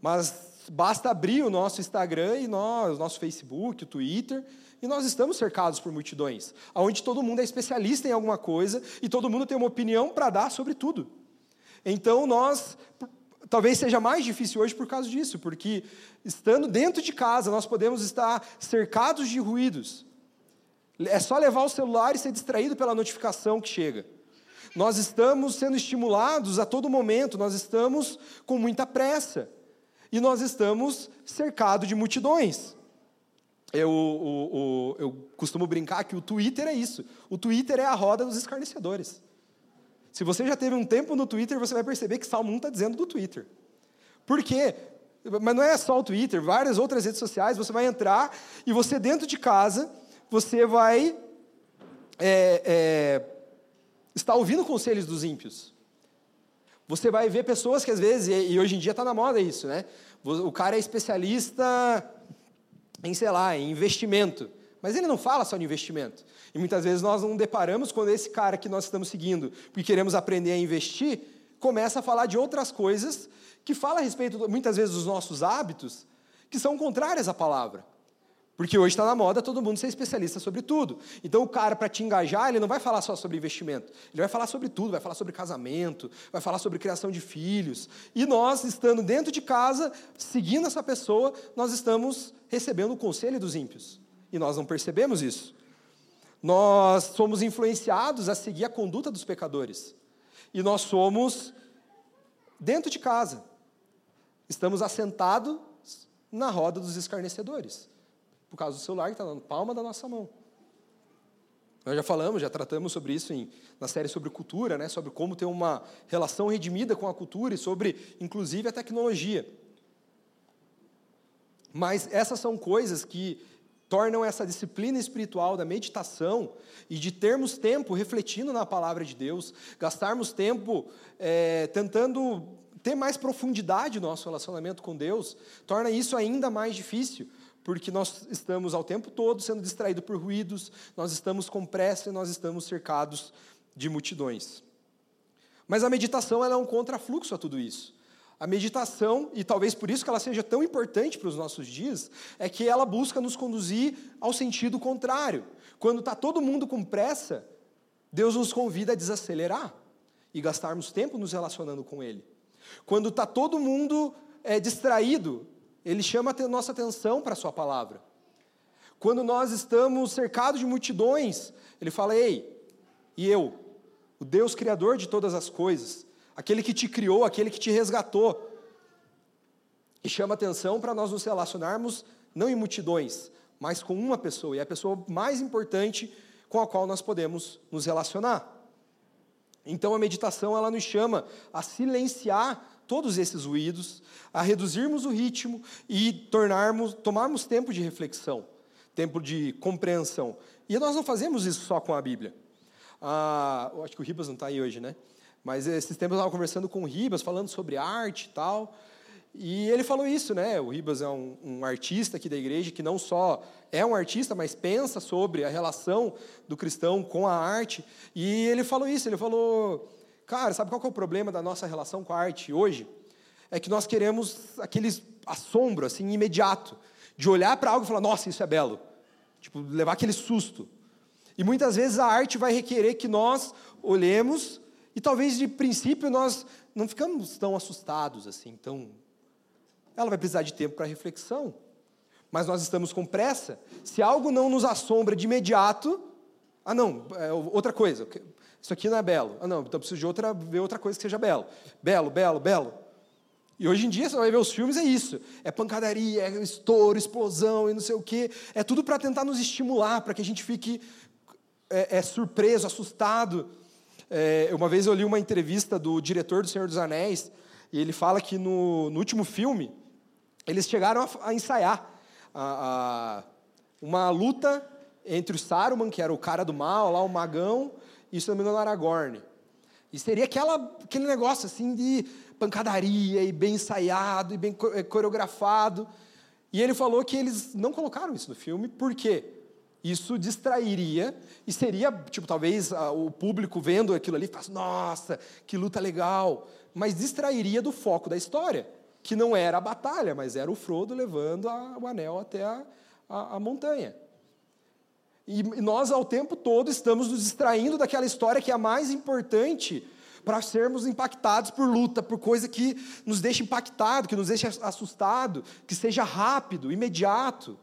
mas basta abrir o nosso Instagram e nós, o nosso Facebook, o Twitter, e nós estamos cercados por multidões, onde todo mundo é especialista em alguma coisa e todo mundo tem uma opinião para dar sobre tudo. Então nós talvez seja mais difícil hoje por causa disso, porque estando dentro de casa nós podemos estar cercados de ruídos. É só levar o celular e ser distraído pela notificação que chega. Nós estamos sendo estimulados a todo momento, nós estamos com muita pressa. E nós estamos cercados de multidões. Eu, eu, costumo brincar que o Twitter é isso. O Twitter é a roda dos escarnecedores. Se você já teve um tempo no Twitter, você vai perceber que Salmo 1 está dizendo do Twitter. Por quê? Mas não é só o Twitter, várias outras redes sociais, você vai entrar e você dentro de casa, você vai é, é, está ouvindo conselhos dos ímpios. Você vai ver pessoas que às vezes, e hoje em dia está na moda isso, né? O cara é especialista em, sei lá, em investimento. Mas ele não fala só de investimento. E muitas vezes nós não deparamos quando esse cara que nós estamos seguindo, porque queremos aprender a investir, começa a falar de outras coisas que fala a respeito, muitas vezes, dos nossos hábitos, que são contrárias à palavra. Porque hoje está na moda todo mundo ser especialista sobre tudo. Então o cara, para te engajar, ele não vai falar só sobre investimento. Ele vai falar sobre tudo, vai falar sobre casamento, vai falar sobre criação de filhos. E nós, estando dentro de casa, seguindo essa pessoa, nós estamos recebendo o conselho dos ímpios. E nós não percebemos isso. Nós somos influenciados a seguir a conduta dos pecadores. E nós somos dentro de casa. Estamos assentados na roda dos escarnecedores por causa do celular que está na palma da nossa mão. Nós já falamos, já tratamos sobre isso em, na série sobre cultura, né, sobre como ter uma relação redimida com a cultura e sobre, inclusive, a tecnologia. Mas essas são coisas que tornam essa disciplina espiritual da meditação e de termos tempo refletindo na palavra de Deus, gastarmos tempo é, tentando ter mais profundidade no nosso relacionamento com Deus, torna isso ainda mais difícil, porque nós estamos ao tempo todo sendo distraídos por ruídos, nós estamos com pressa e nós estamos cercados de multidões. Mas a meditação ela é um contrafluxo a tudo isso. A meditação, e talvez por isso que ela seja tão importante para os nossos dias, é que ela busca nos conduzir ao sentido contrário. Quando está todo mundo com pressa, Deus nos convida a desacelerar e gastarmos tempo nos relacionando com Ele. Quando está todo mundo é, distraído, ele chama a nossa atenção para a sua palavra. Quando nós estamos cercados de multidões, ele fala: Ei, e eu, o Deus Criador de todas as coisas, aquele que te criou, aquele que te resgatou, e chama atenção para nós nos relacionarmos não em multidões, mas com uma pessoa, e é a pessoa mais importante com a qual nós podemos nos relacionar. Então a meditação ela nos chama a silenciar todos esses ruídos, a reduzirmos o ritmo e tornarmos, tomarmos tempo de reflexão, tempo de compreensão. E nós não fazemos isso só com a Bíblia. Ah, acho que o Ribas não está aí hoje, né? Mas esses tempos eu estava conversando com o Ribas, falando sobre arte e tal. E ele falou isso, né? O Ribas é um, um, artista aqui da igreja que não só é um artista, mas pensa sobre a relação do cristão com a arte. E ele falou isso, ele falou Cara, sabe qual é o problema da nossa relação com a arte hoje? É que nós queremos aquele assombro, assim, imediato, de olhar para algo e falar, nossa, isso é belo. Tipo, levar aquele susto. E muitas vezes a arte vai requerer que nós olhemos e talvez de princípio nós não ficamos tão assustados assim, tão... Ela vai precisar de tempo para reflexão. Mas nós estamos com pressa. Se algo não nos assombra de imediato, ah não, é outra coisa, isso aqui não é belo. Ah, não, então preciso de outra, ver outra coisa que seja belo. Belo, belo, belo. E hoje em dia você vai ver os filmes, é isso. É pancadaria, é estouro, explosão e não sei o quê. É tudo para tentar nos estimular, para que a gente fique é, é, surpreso, assustado. É, uma vez eu li uma entrevista do diretor do Senhor dos Anéis, e ele fala que no, no último filme, eles chegaram a, a ensaiar a, a, uma luta entre o Saruman, que era o cara do mal, lá o magão, e se não me engano, Aragorn. E seria aquela, aquele negócio assim de pancadaria e bem ensaiado e bem eh, coreografado. E ele falou que eles não colocaram isso no filme, por quê? Isso distrairia e seria, tipo, talvez o público vendo aquilo ali, falasse, nossa, que luta legal, mas distrairia do foco da história, que não era a batalha, mas era o Frodo levando a, o anel até a, a, a montanha. E nós, ao tempo todo, estamos nos distraindo daquela história que é a mais importante para sermos impactados por luta, por coisa que nos deixa impactado, que nos deixa assustado, que seja rápido, imediato.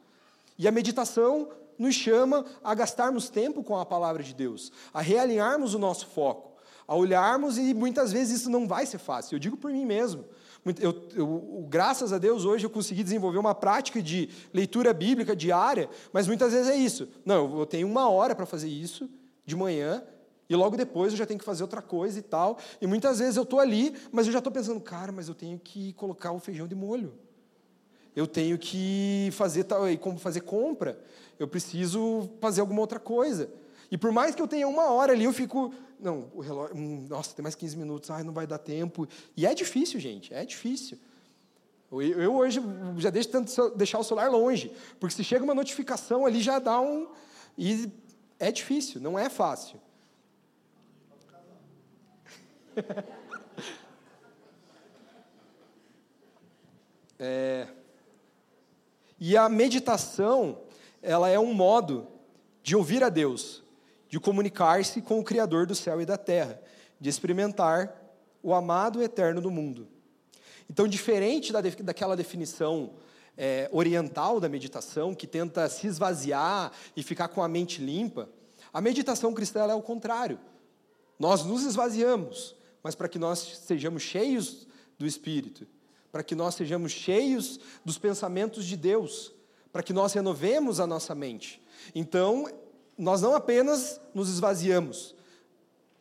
E a meditação nos chama a gastarmos tempo com a palavra de Deus, a realinharmos o nosso foco, a olharmos e muitas vezes isso não vai ser fácil. Eu digo por mim mesmo. Eu, eu, graças a Deus, hoje eu consegui desenvolver uma prática de leitura bíblica diária, mas muitas vezes é isso. Não, eu tenho uma hora para fazer isso de manhã, e logo depois eu já tenho que fazer outra coisa e tal. E muitas vezes eu estou ali, mas eu já estou pensando, cara, mas eu tenho que colocar o feijão de molho. Eu tenho que fazer tal, como fazer compra. Eu preciso fazer alguma outra coisa. E por mais que eu tenha uma hora ali, eu fico, não, o relógio, hum, nossa, tem mais 15 minutos, ai, não vai dar tempo. E é difícil, gente, é difícil. Eu, hoje já deixo tanto deixar o celular longe, porque se chega uma notificação ali já dá um e é difícil, não é fácil. é, e a meditação, ela é um modo de ouvir a Deus, de comunicar-se com o Criador do céu e da terra, de experimentar o amado eterno do mundo. Então, diferente da, daquela definição é, oriental da meditação, que tenta se esvaziar e ficar com a mente limpa, a meditação cristã é o contrário. Nós nos esvaziamos, mas para que nós sejamos cheios do Espírito, para que nós sejamos cheios dos pensamentos de Deus, para que nós renovemos a nossa mente. Então, nós não apenas nos esvaziamos,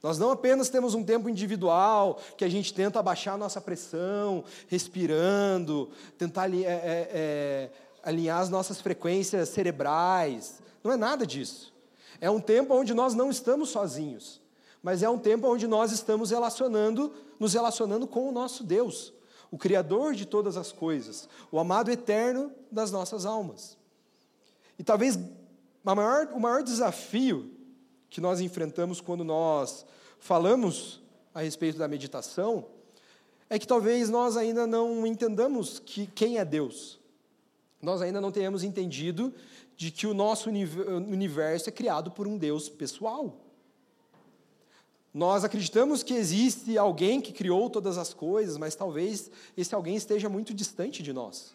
nós não apenas temos um tempo individual que a gente tenta abaixar a nossa pressão, respirando, tentar é, é, é, alinhar as nossas frequências cerebrais. Não é nada disso. É um tempo onde nós não estamos sozinhos mas é um tempo onde nós estamos relacionando, nos relacionando com o nosso Deus, o Criador de todas as coisas, o amado eterno das nossas almas. E talvez maior, o maior desafio que nós enfrentamos quando nós falamos a respeito da meditação é que talvez nós ainda não entendamos que, quem é Deus. Nós ainda não tenhamos entendido de que o nosso universo é criado por um Deus pessoal. Nós acreditamos que existe alguém que criou todas as coisas, mas talvez esse alguém esteja muito distante de nós.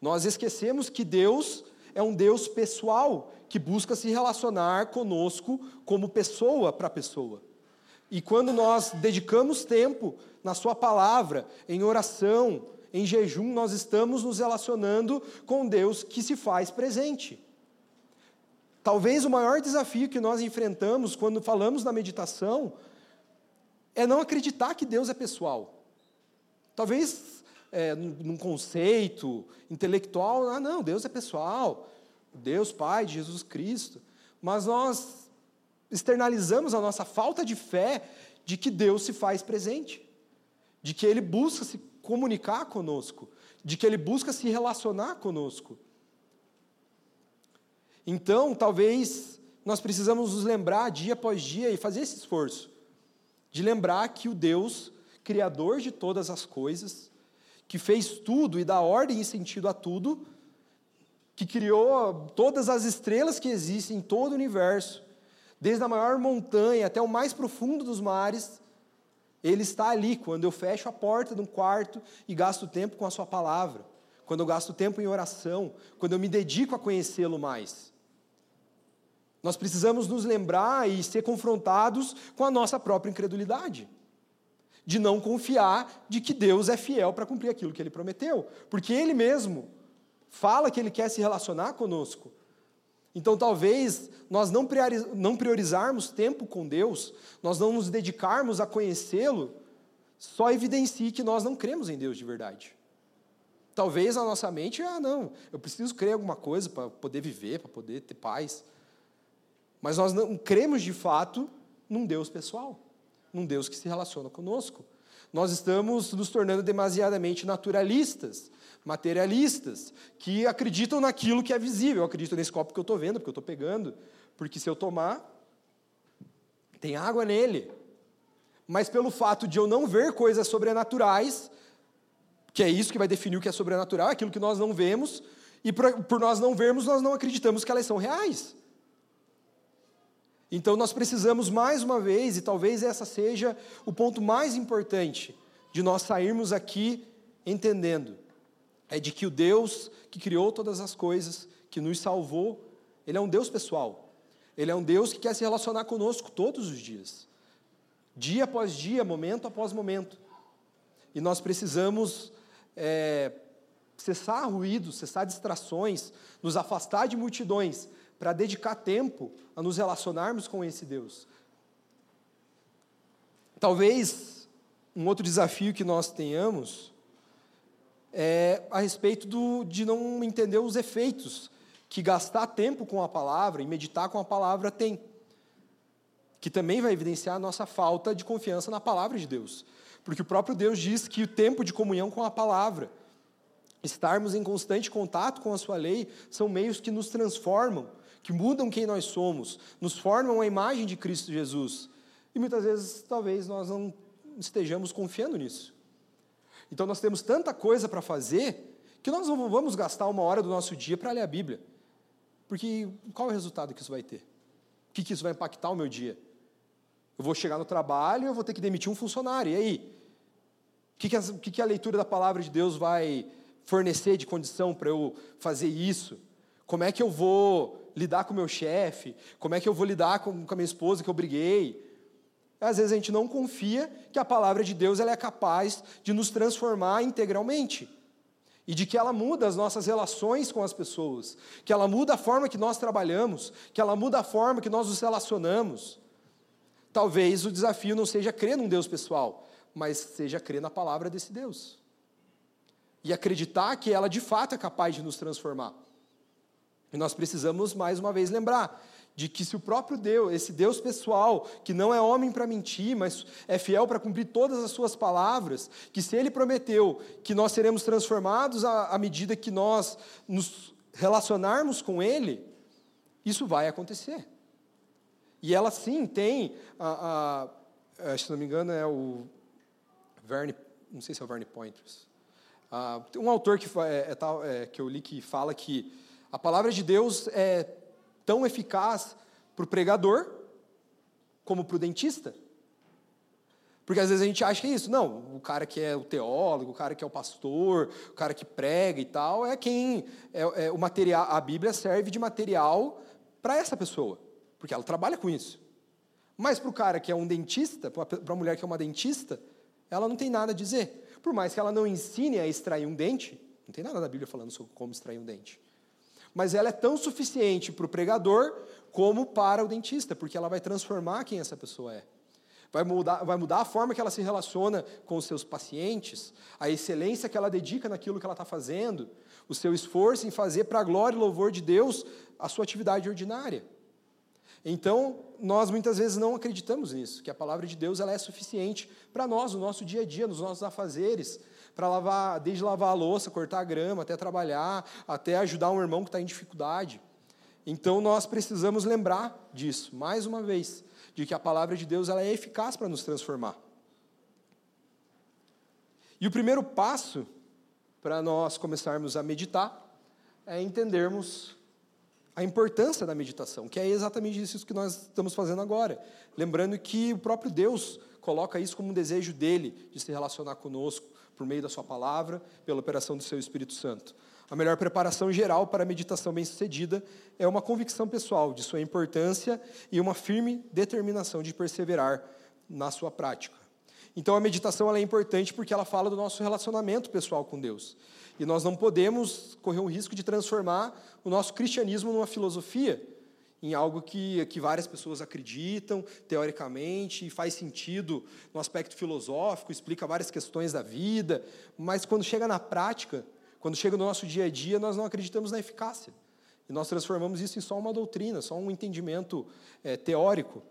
Nós esquecemos que Deus é um Deus pessoal, que busca se relacionar conosco como pessoa para pessoa. E quando nós dedicamos tempo na Sua palavra, em oração, em jejum, nós estamos nos relacionando com Deus que se faz presente. Talvez o maior desafio que nós enfrentamos quando falamos na meditação é não acreditar que Deus é pessoal. Talvez é, num conceito intelectual, ah, não, Deus é pessoal, Deus Pai de Jesus Cristo, mas nós externalizamos a nossa falta de fé de que Deus se faz presente, de que Ele busca se comunicar conosco, de que Ele busca se relacionar conosco. Então, talvez nós precisamos nos lembrar dia após dia e fazer esse esforço de lembrar que o Deus, criador de todas as coisas, que fez tudo e dá ordem e sentido a tudo, que criou todas as estrelas que existem em todo o universo, desde a maior montanha até o mais profundo dos mares, ele está ali quando eu fecho a porta de um quarto e gasto tempo com a sua palavra, quando eu gasto tempo em oração, quando eu me dedico a conhecê-lo mais. Nós precisamos nos lembrar e ser confrontados com a nossa própria incredulidade. De não confiar de que Deus é fiel para cumprir aquilo que ele prometeu. Porque ele mesmo fala que ele quer se relacionar conosco. Então, talvez nós não priorizarmos tempo com Deus, nós não nos dedicarmos a conhecê-lo, só evidencie que nós não cremos em Deus de verdade. Talvez a nossa mente, ah, não, eu preciso crer em alguma coisa para poder viver, para poder ter paz. Mas nós não cremos de fato num Deus pessoal, num Deus que se relaciona conosco. Nós estamos nos tornando demasiadamente naturalistas, materialistas, que acreditam naquilo que é visível. Eu acredito nesse copo que eu estou vendo, porque eu estou pegando, porque se eu tomar, tem água nele. Mas pelo fato de eu não ver coisas sobrenaturais, que é isso que vai definir o que é sobrenatural, aquilo que nós não vemos, e por, por nós não vermos, nós não acreditamos que elas são reais. Então nós precisamos mais uma vez, e talvez essa seja o ponto mais importante de nós sairmos aqui entendendo é de que o Deus que criou todas as coisas, que nos salvou, Ele é um Deus pessoal. Ele é um Deus que quer se relacionar conosco todos os dias, dia após dia, momento após momento. E nós precisamos é, cessar ruídos, cessar distrações, nos afastar de multidões, para dedicar tempo a nos relacionarmos com esse Deus. Talvez um outro desafio que nós tenhamos é, a respeito do, de não entender os efeitos que gastar tempo com a palavra e meditar com a palavra tem. Que também vai evidenciar a nossa falta de confiança na palavra de Deus. Porque o próprio Deus diz que o tempo de comunhão com a palavra, estarmos em constante contato com a sua lei, são meios que nos transformam, que mudam quem nós somos, nos formam a imagem de Cristo Jesus. E muitas vezes, talvez, nós não estejamos confiando nisso. Então nós temos tanta coisa para fazer que nós não vamos gastar uma hora do nosso dia para ler a Bíblia. Porque qual é o resultado que isso vai ter? O que, que isso vai impactar o meu dia? Eu vou chegar no trabalho eu vou ter que demitir um funcionário. E aí? O que, que, o que, que a leitura da palavra de Deus vai fornecer de condição para eu fazer isso? Como é que eu vou lidar com o meu chefe? Como é que eu vou lidar com, com a minha esposa que eu briguei? Às vezes a gente não confia que a palavra de Deus ela é capaz de nos transformar integralmente. E de que ela muda as nossas relações com as pessoas, que ela muda a forma que nós trabalhamos, que ela muda a forma que nós nos relacionamos. Talvez o desafio não seja crer num Deus pessoal, mas seja crer na palavra desse Deus. E acreditar que ela de fato é capaz de nos transformar. E nós precisamos mais uma vez lembrar de que se o próprio Deus, esse Deus pessoal, que não é homem para mentir, mas é fiel para cumprir todas as suas palavras, que se ele prometeu que nós seremos transformados à, medida que nós nos relacionarmos com ele, isso vai acontecer. E ela sim tem, a, a, se não me engano é o Verne, não sei se é o Verne Pointers, um autor que, é, é, é, que eu li que fala que a palavra de Deus é tão eficaz para o pregador como para o dentista. Porque às vezes a gente acha que é isso. Não, o cara que é o teólogo, o cara que é o pastor, o cara que prega e tal, é quem é, é o material. A Bíblia serve de material para essa pessoa, porque ela trabalha com isso. Mas para o cara que é um dentista, para a mulher que é uma dentista, ela não tem nada a dizer. Por mais que ela não ensine a extrair um dente, não tem nada na Bíblia falando sobre como extrair um dente mas ela é tão suficiente para o pregador como para o dentista, porque ela vai transformar quem essa pessoa é. Vai mudar, vai mudar a forma que ela se relaciona com os seus pacientes, a excelência que ela dedica naquilo que ela está fazendo, o seu esforço em fazer para a glória e louvor de Deus a sua atividade ordinária. Então, nós muitas vezes não acreditamos nisso, que a palavra de Deus ela é suficiente para nós, no nosso dia a dia, nos nossos afazeres, para lavar, desde lavar a louça, cortar a grama, até trabalhar, até ajudar um irmão que está em dificuldade. Então nós precisamos lembrar disso, mais uma vez, de que a palavra de Deus ela é eficaz para nos transformar. E o primeiro passo para nós começarmos a meditar é entendermos a importância da meditação, que é exatamente isso que nós estamos fazendo agora. Lembrando que o próprio Deus coloca isso como um desejo dele de se relacionar conosco, por meio da Sua palavra, pela operação do Seu Espírito Santo. A melhor preparação geral para a meditação bem-sucedida é uma convicção pessoal de sua importância e uma firme determinação de perseverar na sua prática. Então a meditação é importante porque ela fala do nosso relacionamento pessoal com Deus. E nós não podemos correr o risco de transformar o nosso cristianismo numa filosofia, em algo que, que várias pessoas acreditam, teoricamente, e faz sentido no aspecto filosófico, explica várias questões da vida, mas quando chega na prática, quando chega no nosso dia a dia, nós não acreditamos na eficácia. E nós transformamos isso em só uma doutrina, só um entendimento é, teórico.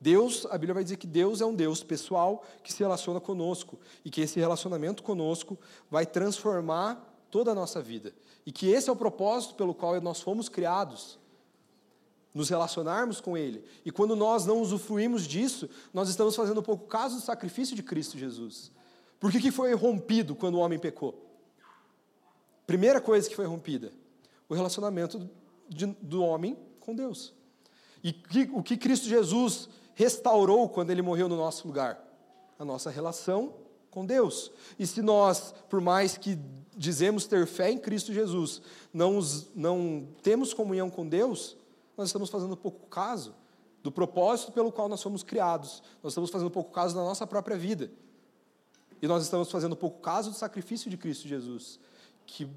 Deus, a Bíblia vai dizer que Deus é um Deus pessoal que se relaciona conosco e que esse relacionamento conosco vai transformar toda a nossa vida. E que esse é o propósito pelo qual nós fomos criados, nos relacionarmos com Ele. E quando nós não usufruímos disso, nós estamos fazendo pouco caso do sacrifício de Cristo Jesus. Por que, que foi rompido quando o homem pecou? Primeira coisa que foi rompida, o relacionamento de, do homem com Deus. E que, o que Cristo Jesus restaurou quando ele morreu no nosso lugar? A nossa relação com Deus. E se nós, por mais que dizemos ter fé em Cristo Jesus, não, não temos comunhão com Deus, nós estamos fazendo pouco caso do propósito pelo qual nós fomos criados. Nós estamos fazendo pouco caso da nossa própria vida. E nós estamos fazendo pouco caso do sacrifício de Cristo Jesus, que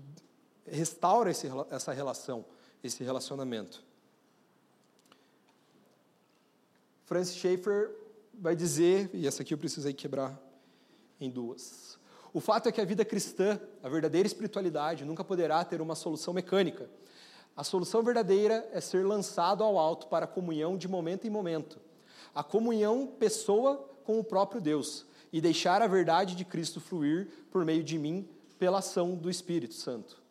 restaura esse, essa relação, esse relacionamento. Francis Schaeffer vai dizer, e essa aqui eu precisei quebrar em duas. O fato é que a vida cristã, a verdadeira espiritualidade, nunca poderá ter uma solução mecânica. A solução verdadeira é ser lançado ao alto para a comunhão de momento em momento. A comunhão pessoa com o próprio Deus e deixar a verdade de Cristo fluir por meio de mim pela ação do Espírito Santo.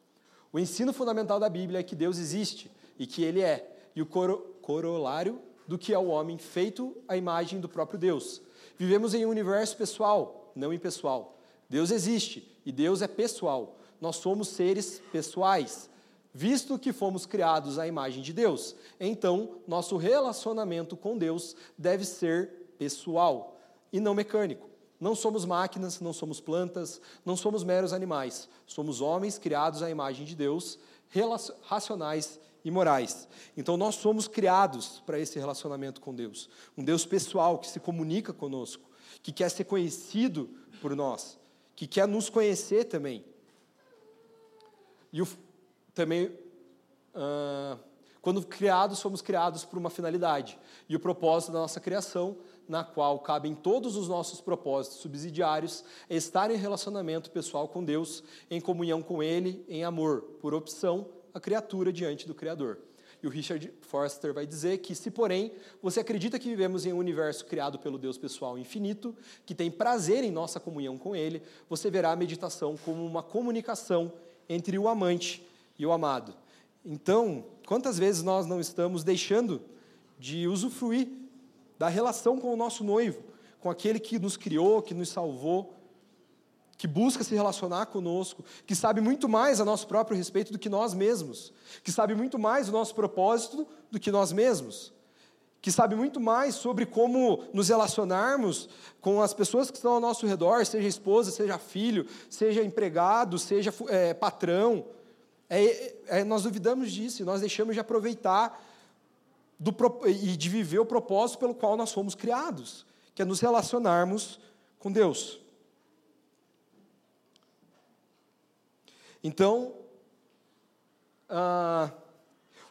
O ensino fundamental da Bíblia é que Deus existe e que Ele é, e o corolário do que é o homem feito à imagem do próprio Deus. Vivemos em um universo pessoal, não impessoal. Deus existe e Deus é pessoal. Nós somos seres pessoais, visto que fomos criados à imagem de Deus. Então, nosso relacionamento com Deus deve ser pessoal e não mecânico. Não somos máquinas, não somos plantas, não somos meros animais. Somos homens criados à imagem de Deus, racionais e morais. Então nós somos criados para esse relacionamento com Deus. Um Deus pessoal que se comunica conosco, que quer ser conhecido por nós, que quer nos conhecer também. E o, também, ah, quando criados, fomos criados por uma finalidade. E o propósito da nossa criação na qual cabem todos os nossos propósitos subsidiários, é estar em relacionamento pessoal com Deus, em comunhão com Ele, em amor, por opção, a criatura diante do Criador. E o Richard Forster vai dizer que, se porém você acredita que vivemos em um universo criado pelo Deus pessoal infinito, que tem prazer em nossa comunhão com Ele, você verá a meditação como uma comunicação entre o amante e o amado. Então, quantas vezes nós não estamos deixando de usufruir da relação com o nosso noivo, com aquele que nos criou, que nos salvou, que busca se relacionar conosco, que sabe muito mais a nosso próprio respeito do que nós mesmos, que sabe muito mais o nosso propósito do que nós mesmos, que sabe muito mais sobre como nos relacionarmos com as pessoas que estão ao nosso redor, seja esposa, seja filho, seja empregado, seja é, patrão. É, é, nós duvidamos disso, nós deixamos de aproveitar do, e de viver o propósito pelo qual nós fomos criados, que é nos relacionarmos com Deus. Então,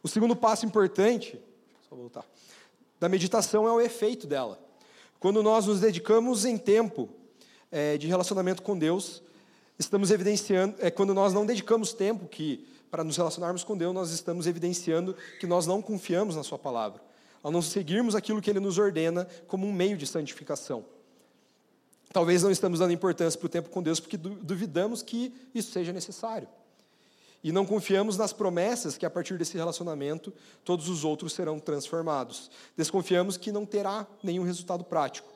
o segundo passo importante, só voltar, da meditação é o efeito dela. Quando nós nos dedicamos em tempo é, de relacionamento com Deus, estamos evidenciando, é quando nós não dedicamos tempo que para nos relacionarmos com Deus, nós estamos evidenciando que nós não confiamos na Sua palavra, ao não seguirmos aquilo que Ele nos ordena como um meio de santificação. Talvez não estamos dando importância para o tempo com Deus porque duvidamos que isso seja necessário. E não confiamos nas promessas que a partir desse relacionamento todos os outros serão transformados. Desconfiamos que não terá nenhum resultado prático.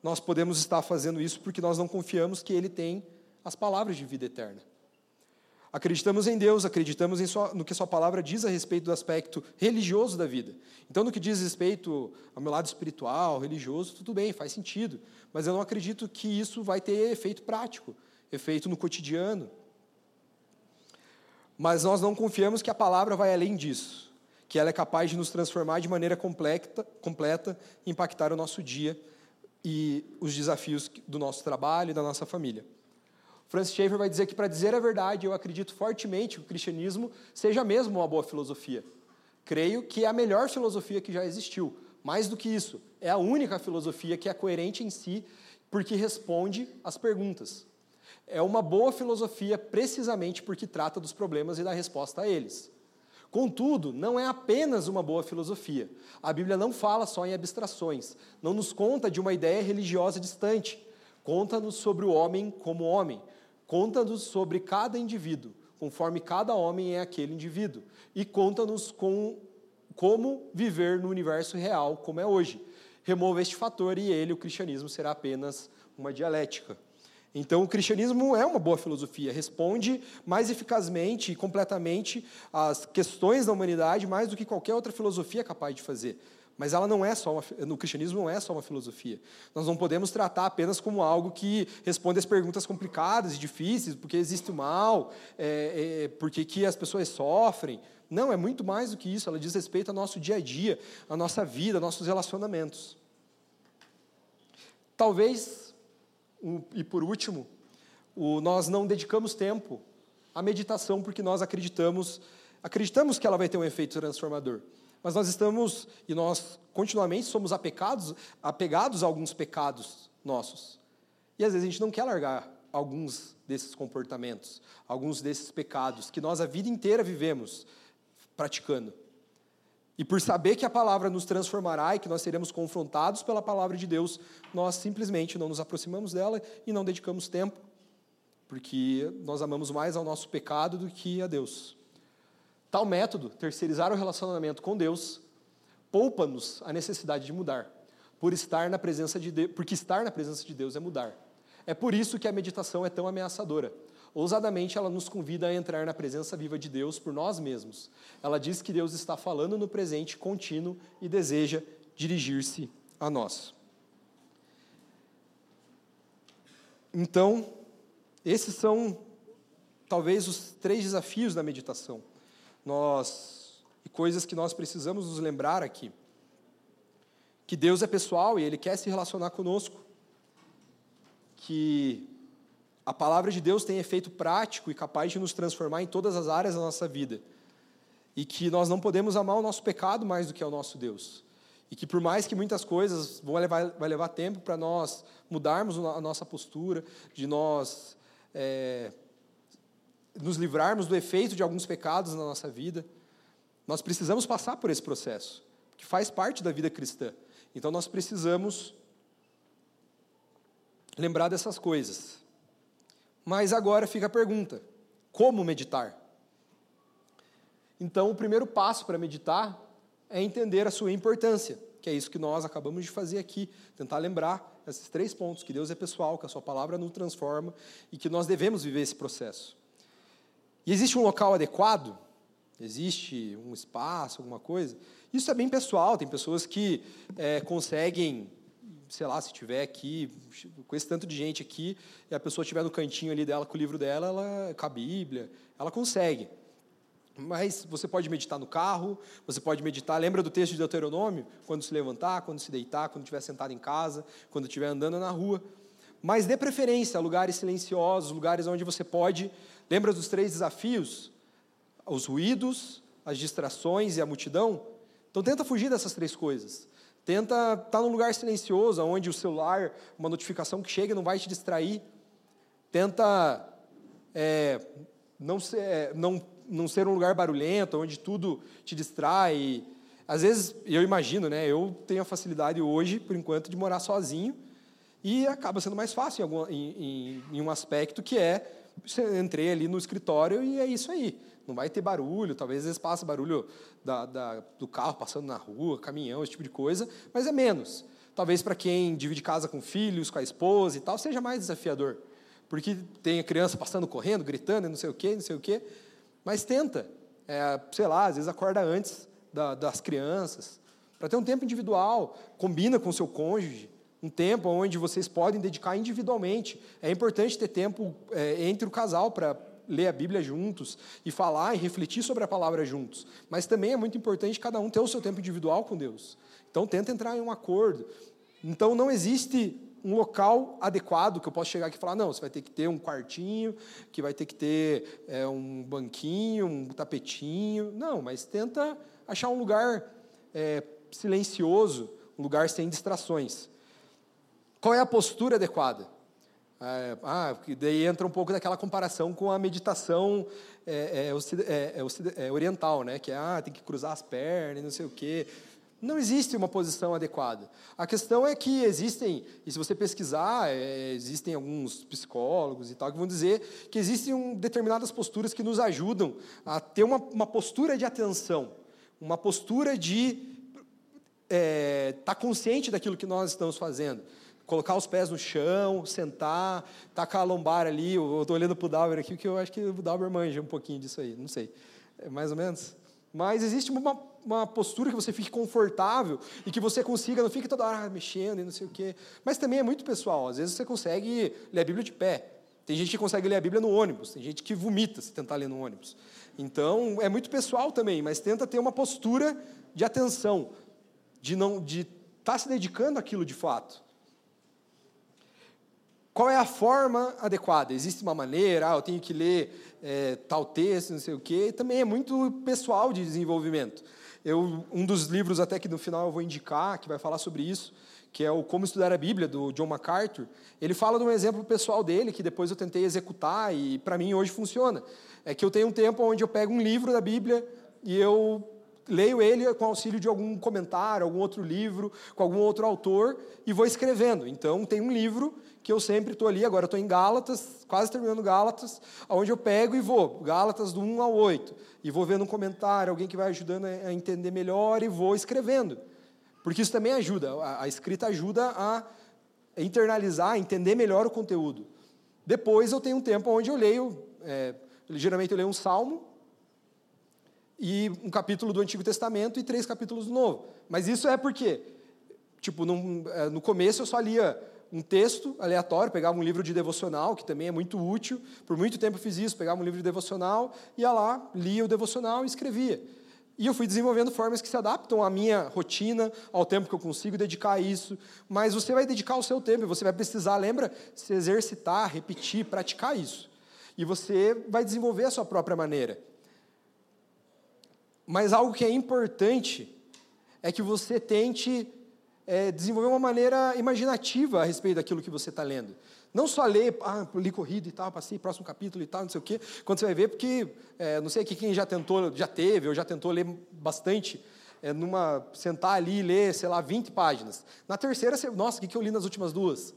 Nós podemos estar fazendo isso porque nós não confiamos que Ele tem as palavras de vida eterna. Acreditamos em Deus, acreditamos em sua, no que Sua palavra diz a respeito do aspecto religioso da vida. Então, no que diz respeito ao meu lado espiritual, religioso, tudo bem, faz sentido. Mas eu não acredito que isso vai ter efeito prático, efeito no cotidiano. Mas nós não confiamos que a palavra vai além disso, que ela é capaz de nos transformar de maneira completa, completa impactar o nosso dia e os desafios do nosso trabalho e da nossa família. Francis Schaeffer vai dizer que, para dizer a verdade, eu acredito fortemente que o cristianismo seja mesmo uma boa filosofia. Creio que é a melhor filosofia que já existiu. Mais do que isso, é a única filosofia que é coerente em si, porque responde às perguntas. É uma boa filosofia precisamente porque trata dos problemas e dá resposta a eles. Contudo, não é apenas uma boa filosofia. A Bíblia não fala só em abstrações, não nos conta de uma ideia religiosa distante. Conta-nos sobre o homem como homem, conta-nos sobre cada indivíduo, conforme cada homem é aquele indivíduo, e conta-nos com, como viver no universo real, como é hoje. Remova este fator e ele, o cristianismo, será apenas uma dialética. Então, o cristianismo é uma boa filosofia, responde mais eficazmente e completamente às questões da humanidade mais do que qualquer outra filosofia capaz de fazer. Mas ela não é só uma, no cristianismo não é só uma filosofia. Nós não podemos tratar apenas como algo que responde às perguntas complicadas e difíceis, porque existe o mal, é, é, porque que as pessoas sofrem. Não, é muito mais do que isso. Ela diz respeito ao nosso dia a dia, à nossa vida, aos nossos relacionamentos. Talvez e por último, nós não dedicamos tempo à meditação porque nós acreditamos, acreditamos que ela vai ter um efeito transformador. Mas nós estamos, e nós continuamente somos apegados, apegados a alguns pecados nossos. E às vezes a gente não quer largar alguns desses comportamentos, alguns desses pecados que nós a vida inteira vivemos praticando. E por saber que a palavra nos transformará e que nós seremos confrontados pela palavra de Deus, nós simplesmente não nos aproximamos dela e não dedicamos tempo, porque nós amamos mais ao nosso pecado do que a Deus. Tal método, terceirizar o relacionamento com Deus, poupa-nos a necessidade de mudar, por estar na presença de Deus, porque estar na presença de Deus é mudar. É por isso que a meditação é tão ameaçadora. Ousadamente, ela nos convida a entrar na presença viva de Deus por nós mesmos. Ela diz que Deus está falando no presente contínuo e deseja dirigir-se a nós. Então, esses são talvez os três desafios da meditação. Nós e coisas que nós precisamos nos lembrar aqui. Que Deus é pessoal e ele quer se relacionar conosco. Que a palavra de Deus tem efeito prático e capaz de nos transformar em todas as áreas da nossa vida. E que nós não podemos amar o nosso pecado mais do que o nosso Deus. E que por mais que muitas coisas vão levar, vai levar tempo para nós mudarmos a nossa postura, de nós é, nos livrarmos do efeito de alguns pecados na nossa vida, nós precisamos passar por esse processo, que faz parte da vida cristã. Então nós precisamos lembrar dessas coisas. Mas agora fica a pergunta: como meditar? Então, o primeiro passo para meditar é entender a sua importância, que é isso que nós acabamos de fazer aqui, tentar lembrar esses três pontos: que Deus é pessoal, que a Sua palavra nos transforma e que nós devemos viver esse processo. E existe um local adequado? Existe um espaço, alguma coisa? Isso é bem pessoal, tem pessoas que é, conseguem sei lá, se tiver aqui, com esse tanto de gente aqui, e a pessoa estiver no cantinho ali dela com o livro dela, ela, com a Bíblia, ela consegue. Mas você pode meditar no carro, você pode meditar, lembra do texto de Deuteronômio? Quando se levantar, quando se deitar, quando estiver sentado em casa, quando estiver andando na rua. Mas dê preferência a lugares silenciosos, lugares onde você pode. Lembra dos três desafios? Os ruídos, as distrações e a multidão? Então tenta fugir dessas três coisas. Tenta estar tá num lugar silencioso, onde o celular, uma notificação que chega não vai te distrair. Tenta é, não, ser, é, não, não ser um lugar barulhento, onde tudo te distrai. Às vezes, eu imagino, né, eu tenho a facilidade hoje, por enquanto, de morar sozinho, e acaba sendo mais fácil em, algum, em, em, em um aspecto que é, entrei ali no escritório e é isso aí não vai ter barulho, talvez às vezes passe barulho da, da, do carro passando na rua, caminhão, esse tipo de coisa, mas é menos. Talvez para quem divide casa com filhos, com a esposa e tal, seja mais desafiador. Porque tem a criança passando, correndo, gritando, não sei o quê, não sei o quê. Mas tenta, é, sei lá, às vezes acorda antes da, das crianças, para ter um tempo individual, combina com o seu cônjuge, um tempo onde vocês podem dedicar individualmente. É importante ter tempo é, entre o casal para ler a Bíblia juntos e falar e refletir sobre a palavra juntos. Mas também é muito importante cada um ter o seu tempo individual com Deus. Então tenta entrar em um acordo. Então não existe um local adequado que eu possa chegar aqui e falar, não, você vai ter que ter um quartinho, que vai ter que ter é, um banquinho, um tapetinho. Não, mas tenta achar um lugar é, silencioso, um lugar sem distrações. Qual é a postura adequada? É, ah, daí entra um pouco daquela comparação com a meditação é, é, é, é oriental, né? que é, ah, tem que cruzar as pernas, não sei o quê. Não existe uma posição adequada. A questão é que existem, e se você pesquisar, é, existem alguns psicólogos e tal que vão dizer que existem um, determinadas posturas que nos ajudam a ter uma, uma postura de atenção, uma postura de estar é, tá consciente daquilo que nós estamos fazendo. Colocar os pés no chão, sentar, tacar a lombar ali. Eu estou olhando para o Dauber aqui, porque eu acho que o Dauber manja um pouquinho disso aí, não sei. É mais ou menos? Mas existe uma, uma postura que você fique confortável e que você consiga, não fique toda hora mexendo e não sei o quê. Mas também é muito pessoal. Às vezes você consegue ler a Bíblia de pé. Tem gente que consegue ler a Bíblia no ônibus, tem gente que vomita se tentar ler no ônibus. Então, é muito pessoal também, mas tenta ter uma postura de atenção, de não de estar tá se dedicando àquilo de fato. Qual é a forma adequada? Existe uma maneira, ah, eu tenho que ler é, tal texto, não sei o quê. Também é muito pessoal de desenvolvimento. Eu, um dos livros até que no final eu vou indicar, que vai falar sobre isso, que é o Como Estudar a Bíblia, do John MacArthur, ele fala de um exemplo pessoal dele, que depois eu tentei executar e para mim hoje funciona. É que eu tenho um tempo onde eu pego um livro da Bíblia e eu leio ele com auxílio de algum comentário, algum outro livro, com algum outro autor, e vou escrevendo. Então, tem um livro que eu sempre estou ali, agora estou em Gálatas, quase terminando Gálatas, onde eu pego e vou, Gálatas do 1 ao 8, e vou vendo um comentário, alguém que vai ajudando a entender melhor, e vou escrevendo. Porque isso também ajuda, a, a escrita ajuda a internalizar, a entender melhor o conteúdo. Depois eu tenho um tempo onde eu leio, é, geralmente eu leio um salmo, e um capítulo do Antigo Testamento e três capítulos do Novo. Mas isso é porque, tipo, no, é, no começo eu só lia um texto aleatório, pegava um livro de devocional, que também é muito útil. Por muito tempo fiz isso, pegava um livro de devocional, ia lá, lia o devocional e escrevia. E eu fui desenvolvendo formas que se adaptam à minha rotina, ao tempo que eu consigo dedicar a isso. Mas você vai dedicar o seu tempo, você vai precisar, lembra, se exercitar, repetir, praticar isso. E você vai desenvolver a sua própria maneira. Mas algo que é importante é que você tente é, desenvolver uma maneira imaginativa a respeito daquilo que você está lendo. Não só ler, ah, li corrido e tal, passei próximo capítulo e tal, não sei o quê. Quando você vai ver, porque, é, não sei aqui quem já tentou, já teve, ou já tentou ler bastante, é, numa, sentar ali e ler, sei lá, 20 páginas. Na terceira, você, nossa, o que eu li nas últimas duas?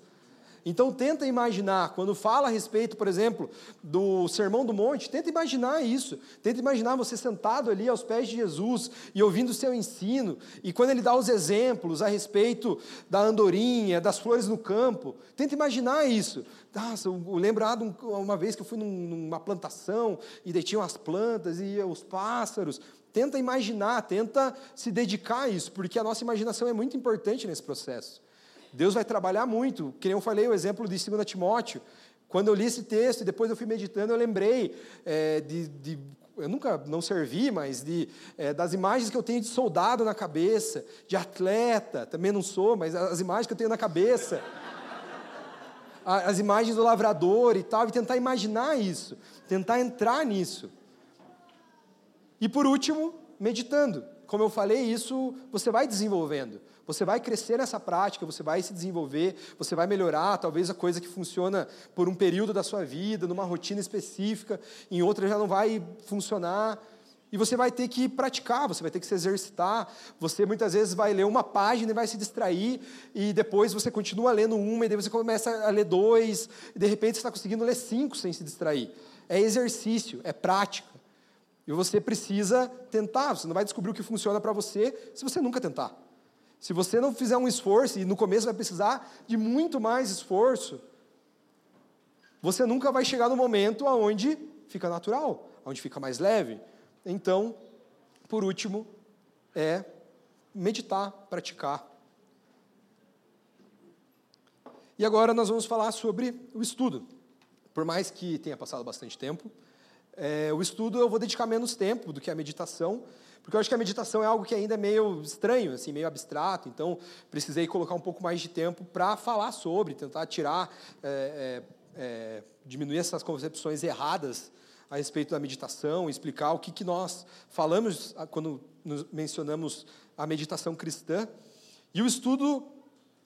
Então tenta imaginar, quando fala a respeito, por exemplo, do Sermão do Monte, tenta imaginar isso. Tenta imaginar você sentado ali aos pés de Jesus e ouvindo o seu ensino, e quando ele dá os exemplos a respeito da andorinha, das flores no campo, tenta imaginar isso. Nossa, eu lembro uma vez que eu fui numa plantação e daí tinham as plantas e os pássaros. Tenta imaginar, tenta se dedicar a isso, porque a nossa imaginação é muito importante nesse processo. Deus vai trabalhar muito. Que nem eu falei, o exemplo de 2 Timóteo. Quando eu li esse texto e depois eu fui meditando, eu lembrei é, de, de, Eu nunca não servi, mas de, é, das imagens que eu tenho de soldado na cabeça, de atleta, também não sou, mas as imagens que eu tenho na cabeça. As imagens do lavrador e tal, e tentar imaginar isso, tentar entrar nisso. E por último, meditando. Como eu falei, isso você vai desenvolvendo. Você vai crescer nessa prática, você vai se desenvolver, você vai melhorar, talvez a coisa que funciona por um período da sua vida, numa rotina específica, em outra já não vai funcionar. E você vai ter que praticar, você vai ter que se exercitar. Você muitas vezes vai ler uma página e vai se distrair, e depois você continua lendo uma, e daí você começa a ler dois, e de repente você está conseguindo ler cinco sem se distrair. É exercício, é prática. E você precisa tentar, você não vai descobrir o que funciona para você se você nunca tentar. Se você não fizer um esforço, e no começo vai precisar de muito mais esforço, você nunca vai chegar no momento onde fica natural, onde fica mais leve. Então, por último, é meditar, praticar. E agora nós vamos falar sobre o estudo. Por mais que tenha passado bastante tempo, é, o estudo eu vou dedicar menos tempo do que a meditação, porque eu acho que a meditação é algo que ainda é meio estranho, assim, meio abstrato, então precisei colocar um pouco mais de tempo para falar sobre, tentar tirar, é, é, diminuir essas concepções erradas a respeito da meditação, explicar o que, que nós falamos quando mencionamos a meditação cristã. E o estudo,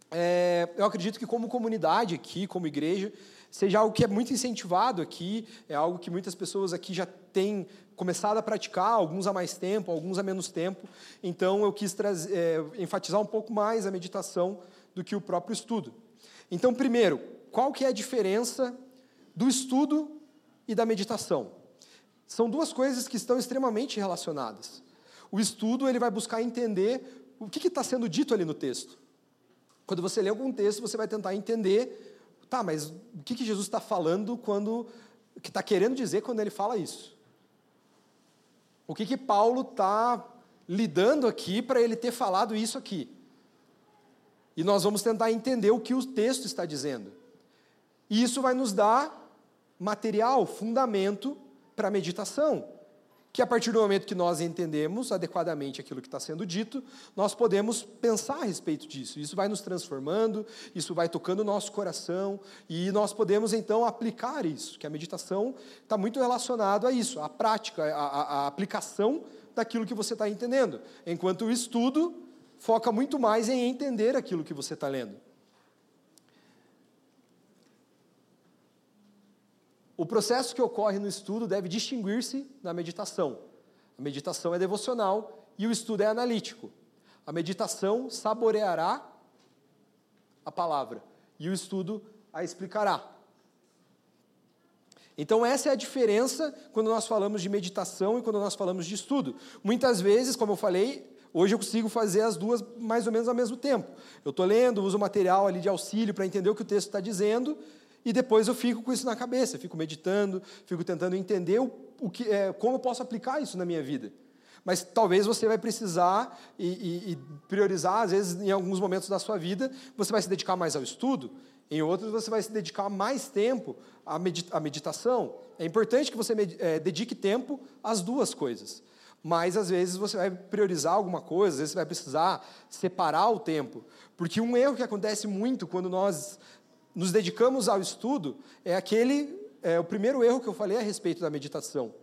é, eu acredito que como comunidade aqui, como igreja, seja algo que é muito incentivado aqui, é algo que muitas pessoas aqui já têm começado a praticar, alguns há mais tempo, alguns há menos tempo. Então eu quis trazer, é, enfatizar um pouco mais a meditação do que o próprio estudo. Então, primeiro, qual que é a diferença do estudo e da meditação? São duas coisas que estão extremamente relacionadas. O estudo ele vai buscar entender o que está sendo dito ali no texto. Quando você lê algum texto, você vai tentar entender Tá, mas o que, que Jesus está falando quando. Que está querendo dizer quando ele fala isso? O que, que Paulo está lidando aqui para ele ter falado isso aqui? E nós vamos tentar entender o que o texto está dizendo. E isso vai nos dar material, fundamento para a meditação que a partir do momento que nós entendemos adequadamente aquilo que está sendo dito, nós podemos pensar a respeito disso. Isso vai nos transformando, isso vai tocando o nosso coração, e nós podemos então aplicar isso, que a meditação está muito relacionado a isso, a prática, a, a, a aplicação daquilo que você está entendendo, enquanto o estudo foca muito mais em entender aquilo que você está lendo. O processo que ocorre no estudo deve distinguir-se da meditação. A meditação é devocional e o estudo é analítico. A meditação saboreará a palavra e o estudo a explicará. Então, essa é a diferença quando nós falamos de meditação e quando nós falamos de estudo. Muitas vezes, como eu falei, hoje eu consigo fazer as duas mais ou menos ao mesmo tempo. Eu estou lendo, uso material ali de auxílio para entender o que o texto está dizendo, e depois eu fico com isso na cabeça, fico meditando, fico tentando entender o, o que, é, como eu posso aplicar isso na minha vida. Mas talvez você vai precisar e, e, e priorizar, às vezes, em alguns momentos da sua vida, você vai se dedicar mais ao estudo, em outros você vai se dedicar mais tempo à, meditação. É importante que você é, dedique tempo às duas coisas. Mas às vezes você vai priorizar alguma coisa, às vezes você vai precisar separar o tempo. Porque um erro que acontece muito quando nós nos dedicamos ao estudo é aquele, é o primeiro erro que eu falei a respeito da meditação,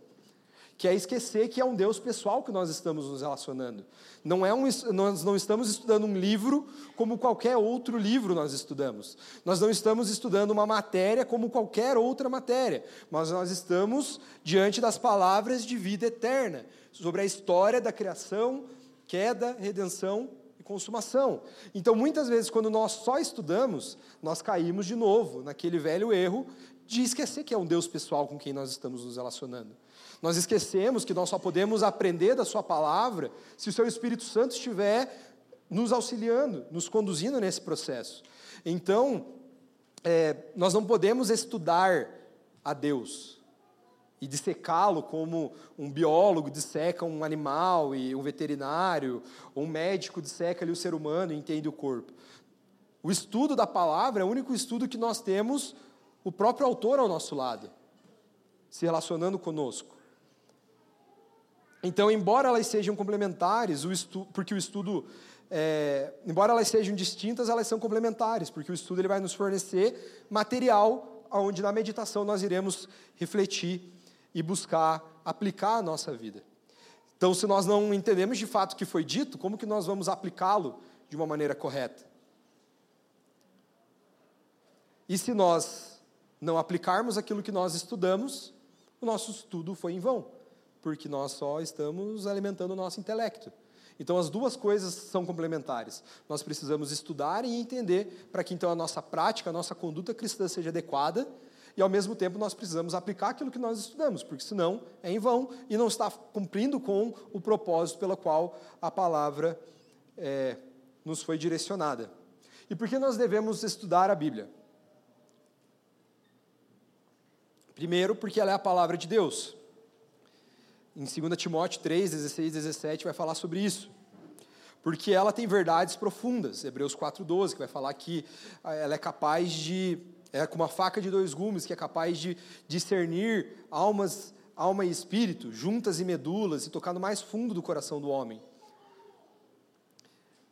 que é esquecer que é um Deus pessoal que nós estamos nos relacionando. Não é um, nós não estamos estudando um livro como qualquer outro livro nós estudamos. Nós não estamos estudando uma matéria como qualquer outra matéria, mas nós estamos diante das palavras de vida eterna, sobre a história da criação, queda, redenção consumação. Então, muitas vezes, quando nós só estudamos, nós caímos de novo naquele velho erro de esquecer que é um Deus pessoal com quem nós estamos nos relacionando. Nós esquecemos que nós só podemos aprender da Sua palavra se o Seu Espírito Santo estiver nos auxiliando, nos conduzindo nesse processo. Então, é, nós não podemos estudar a Deus, e dissecá-lo como um biólogo disseca um animal e um veterinário, ou um médico disseca ali o ser humano e entende o corpo. O estudo da palavra é o único estudo que nós temos o próprio autor ao nosso lado, se relacionando conosco. Então, embora elas sejam complementares, o estudo, porque o estudo, é, embora elas sejam distintas, elas são complementares, porque o estudo ele vai nos fornecer material onde na meditação nós iremos refletir e buscar aplicar a nossa vida. Então, se nós não entendemos de fato o que foi dito, como que nós vamos aplicá-lo de uma maneira correta? E se nós não aplicarmos aquilo que nós estudamos, o nosso estudo foi em vão, porque nós só estamos alimentando o nosso intelecto. Então, as duas coisas são complementares. Nós precisamos estudar e entender para que então a nossa prática, a nossa conduta cristã seja adequada e ao mesmo tempo nós precisamos aplicar aquilo que nós estudamos, porque senão é em vão e não está cumprindo com o propósito pelo qual a palavra é, nos foi direcionada. E por que nós devemos estudar a Bíblia? Primeiro, porque ela é a palavra de Deus. Em 2 Timóteo 3, 16 e 17 vai falar sobre isso. Porque ela tem verdades profundas. Hebreus 4,12, que vai falar que ah, ela é capaz de é como uma faca de dois gumes que é capaz de discernir almas alma e espírito, juntas e medulas, e tocar no mais fundo do coração do homem.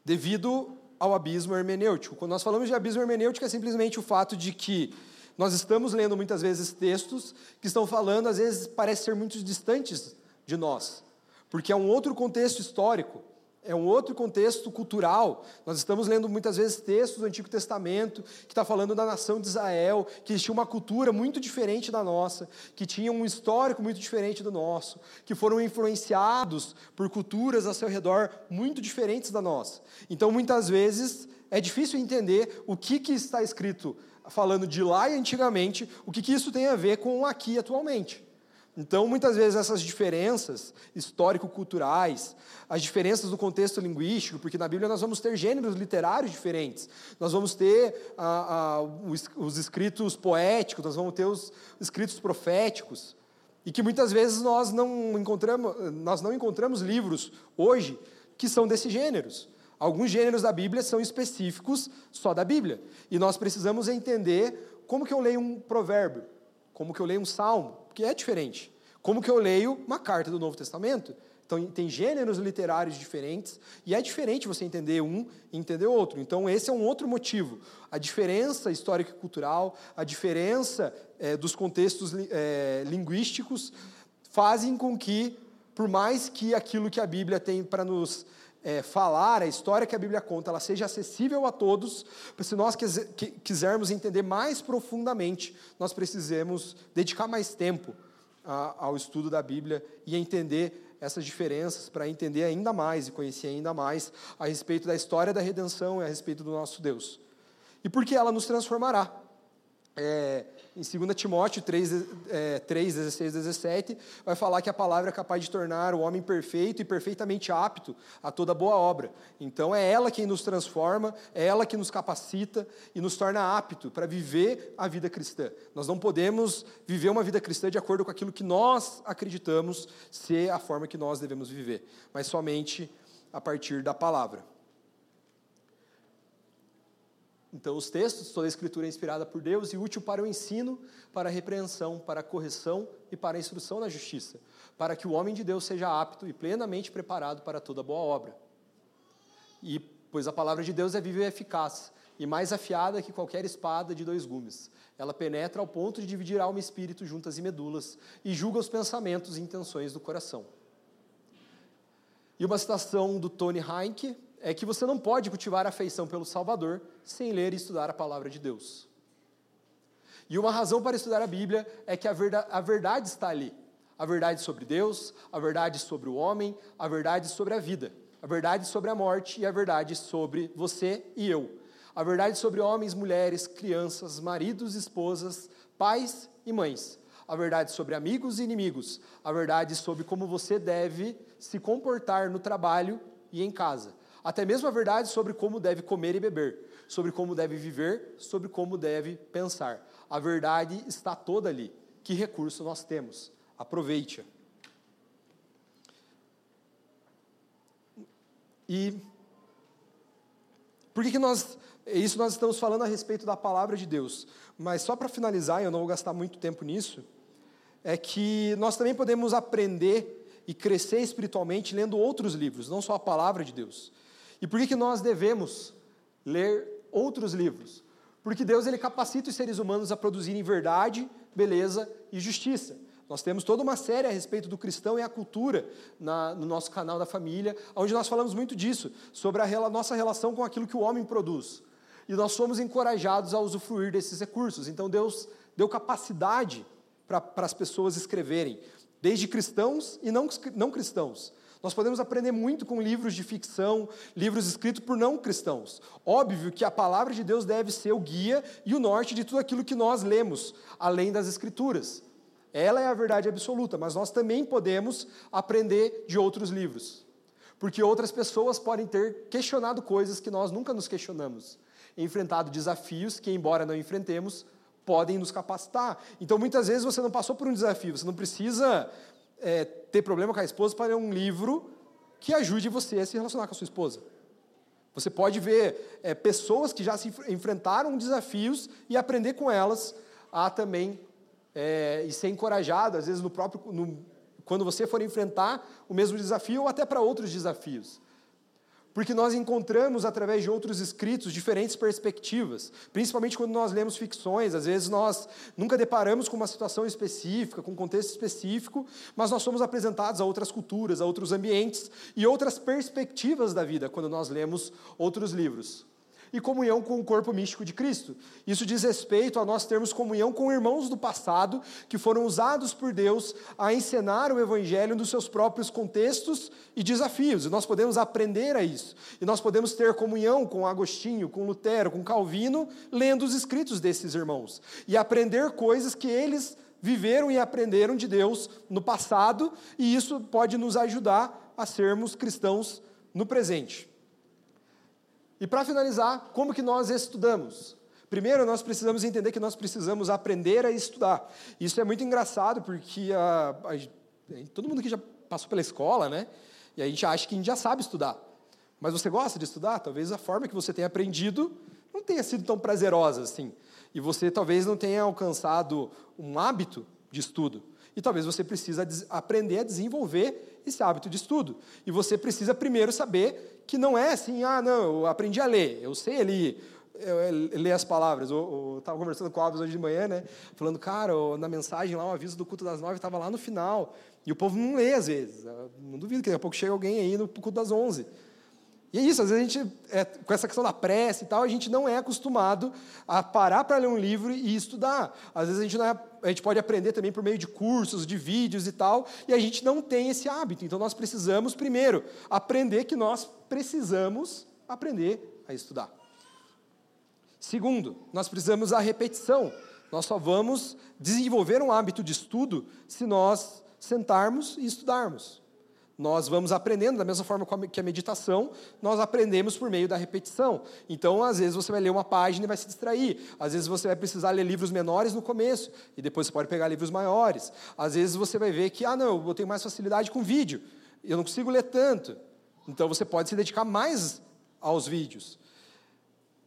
Devido ao abismo hermenêutico. Quando nós falamos de abismo hermenêutico, é simplesmente o fato de que nós estamos lendo muitas vezes textos que estão falando, às vezes parecem ser muito distantes de nós, porque é um outro contexto histórico, é um outro contexto cultural. Nós estamos lendo muitas vezes textos do Antigo Testamento que está falando da nação de Israel, que tinha uma cultura muito diferente da nossa, que tinha um histórico muito diferente do nosso, que foram influenciados por culturas ao seu redor muito diferentes da nossa. Então, muitas vezes, é difícil entender o que, que está escrito falando de lá e antigamente, o que, que isso tem a ver com aqui atualmente. Então, muitas vezes, essas diferenças histórico-culturais, as diferenças do contexto linguístico, porque na Bíblia nós vamos ter gêneros literários diferentes, nós vamos ter ah, ah, os, os, escritos poéticos, nós vamos ter os escritos proféticos, e que muitas vezes nós não encontramos, nós não encontramos livros hoje que são desses gêneros. Alguns gêneros da Bíblia são específicos só da Bíblia, e nós precisamos entender como que eu leio um provérbio, como que eu leio um salmo, porque é diferente. Como que eu leio uma carta do Novo Testamento? Então, tem gêneros literários diferentes, e é diferente você entender um e entender outro. Então, esse é um outro motivo. A diferença histórica e cultural, a diferença é, dos contextos é, linguísticos, fazem com que, por mais que aquilo que a Bíblia tem para nos é, falar, a história que a Bíblia conta, ela seja acessível a todos, se nós quisermos entender mais profundamente, nós precisamos dedicar mais tempo a, ao estudo da Bíblia e entender essas diferenças, para entender ainda mais e conhecer ainda mais a respeito da história da redenção e a respeito do nosso Deus. E porque ela nos transformará. É, em 2 Timóteo 3, é, 3, 16, 17, vai falar que a palavra é capaz de tornar o homem perfeito e perfeitamente apto a toda boa obra. Então é ela quem nos transforma, é ela que nos capacita e nos torna apto para viver a vida cristã. Nós não podemos viver uma vida cristã de acordo com aquilo que nós acreditamos ser a forma que nós devemos viver, mas somente a partir da palavra. Então, os textos, toda a escritura é inspirada por Deus e útil para o ensino, para a repreensão, para a correção e para a instrução na justiça, para que o homem de Deus seja apto e plenamente preparado para toda boa obra. E pois a palavra de Deus é viva e eficaz, e mais afiada que qualquer espada de dois gumes. Ela penetra ao ponto de dividir alma e espírito juntas e medulas, e julga os pensamentos e intenções do coração. E uma citação do Tony Heinck, é que você não pode cultivar afeição pelo Salvador sem ler e estudar a palavra de Deus. E uma razão para estudar a Bíblia é que a verdade, a verdade está ali. A verdade sobre Deus, a verdade sobre o homem, a verdade sobre a vida, a verdade sobre a morte e a verdade sobre você e eu. A verdade sobre homens, mulheres, crianças, maridos, esposas, pais e mães. A verdade sobre amigos e inimigos. A verdade sobre como você deve se comportar no trabalho e em casa até mesmo a verdade sobre como deve comer e beber, sobre como deve viver, sobre como deve pensar. A verdade está toda ali. Que recurso nós temos? Aproveite-a. E por que, que nós. Isso nós estamos falando a respeito da palavra de Deus. Mas só para finalizar, eu não vou gastar muito tempo nisso, é que nós também podemos aprender e crescer espiritualmente lendo outros livros, não só a palavra de Deus. E por que, que nós devemos ler outros livros? Porque Deus ele capacita os seres humanos a produzirem verdade, beleza e justiça. Nós temos toda uma série a respeito do cristão e a cultura na, no nosso canal da família, onde nós falamos muito disso, sobre a nossa relação com aquilo que o homem produz. E nós somos encorajados a usufruir desses recursos. Então Deus deu capacidade para as pessoas escreverem, desde cristãos e não, não cristãos. Nós podemos aprender muito com livros de ficção, livros escritos por não cristãos. Óbvio que a palavra de Deus deve ser o guia e o norte de tudo aquilo que nós lemos, além das Escrituras. Ela é a verdade absoluta, mas nós também podemos aprender de outros livros. Porque outras pessoas podem ter questionado coisas que nós nunca nos questionamos, enfrentado desafios que, embora não enfrentemos, podem nos capacitar. Então, muitas vezes você não passou por um desafio, você não precisa é, ter problema com a esposa para ler um livro que ajude você a se relacionar com a sua esposa. Você pode ver é, pessoas que já se enfrentaram desafios e aprender com elas a também é, e ser encorajado, às vezes, no próprio, no, quando você for enfrentar o mesmo desafio ou até para outros desafios. Porque nós encontramos, através de outros escritos, diferentes perspectivas, principalmente quando nós lemos ficções. Às vezes nós nunca deparamos com uma situação específica, com um contexto específico, mas nós somos apresentados a outras culturas, a outros ambientes e outras perspectivas da vida quando nós lemos outros livros e comunhão com o corpo místico de Cristo. Isso diz respeito a nós termos comunhão com irmãos do passado que foram usados por Deus a encenar o Evangelho nos seus próprios contextos e desafios. E nós podemos aprender a isso. E nós podemos ter comunhão com Agostinho, com Lutero, com Calvino, lendo os escritos desses irmãos e aprender coisas que eles viveram e aprenderam de Deus no passado, e isso pode nos ajudar a sermos cristãos no presente. E para finalizar, como que nós estudamos? Primeiro, nós precisamos entender que nós precisamos aprender a estudar. Isso é muito engraçado, porque a, a, todo mundo que já passou pela escola, né? E a gente acha que a gente já sabe estudar. Mas você gosta de estudar? Talvez a forma que você tenha aprendido não tenha sido tão prazerosa assim. E você talvez não tenha alcançado um hábito de estudo. E talvez você precisa aprender a desenvolver esse hábito de estudo. E você precisa primeiro saber que não é assim, ah, não, eu aprendi a ler, eu sei ali ler as palavras. Eu estava conversando com o Alves hoje de manhã, né? Falando, cara, na mensagem lá, o aviso do culto das nove estava lá no final. E o povo não lê às vezes. Eu não duvido que daqui a pouco chega alguém aí no culto das onze. E é isso, às vezes a gente, é, com essa questão da prece e tal, a gente não é acostumado a parar para ler um livro e estudar. Às vezes a gente, é, a gente pode aprender também por meio de cursos, de vídeos e tal, e a gente não tem esse hábito. Então nós precisamos, primeiro, aprender que nós precisamos aprender a estudar. Segundo, nós precisamos da repetição. Nós só vamos desenvolver um hábito de estudo se nós sentarmos e estudarmos. Nós vamos aprendendo, da mesma forma que a meditação, nós aprendemos por meio da repetição. Então, às vezes, você vai ler uma página e vai se distrair. Às vezes, você vai precisar ler livros menores no começo, e depois você pode pegar livros maiores. Às vezes, você vai ver que, ah, não, eu tenho mais facilidade com vídeo, eu não consigo ler tanto. Então, você pode se dedicar mais aos vídeos.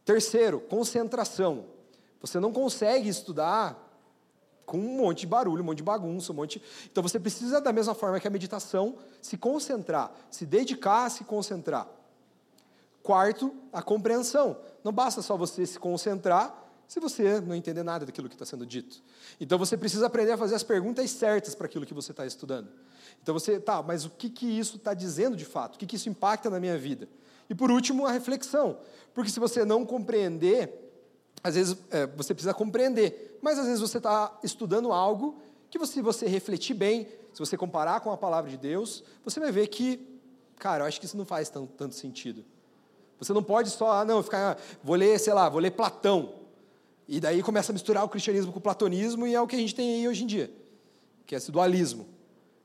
Terceiro, concentração. Você não consegue estudar com um monte de barulho, um monte de bagunça, um monte. Então você precisa, da mesma forma que a meditação, se concentrar, se dedicar a se concentrar. Quarto, a compreensão. Não basta só você se concentrar se você não entender nada daquilo que está sendo dito. Então você precisa aprender a fazer as perguntas certas para aquilo que você está estudando. Então você, tá, mas o que, que isso está dizendo de fato? O que, que isso impacta na minha vida? E por último, a reflexão. Porque se você não compreender, às vezes é, você precisa compreender, mas às vezes você está estudando algo que, se você refletir bem, se você comparar com a palavra de Deus, você vai ver que, cara, eu acho que isso não faz tanto, tanto sentido. Você não pode só, ah, não, ficar, vou ler, sei lá, vou ler Platão. E daí começa a misturar o cristianismo com o platonismo e é o que a gente tem aí hoje em dia, que é esse dualismo.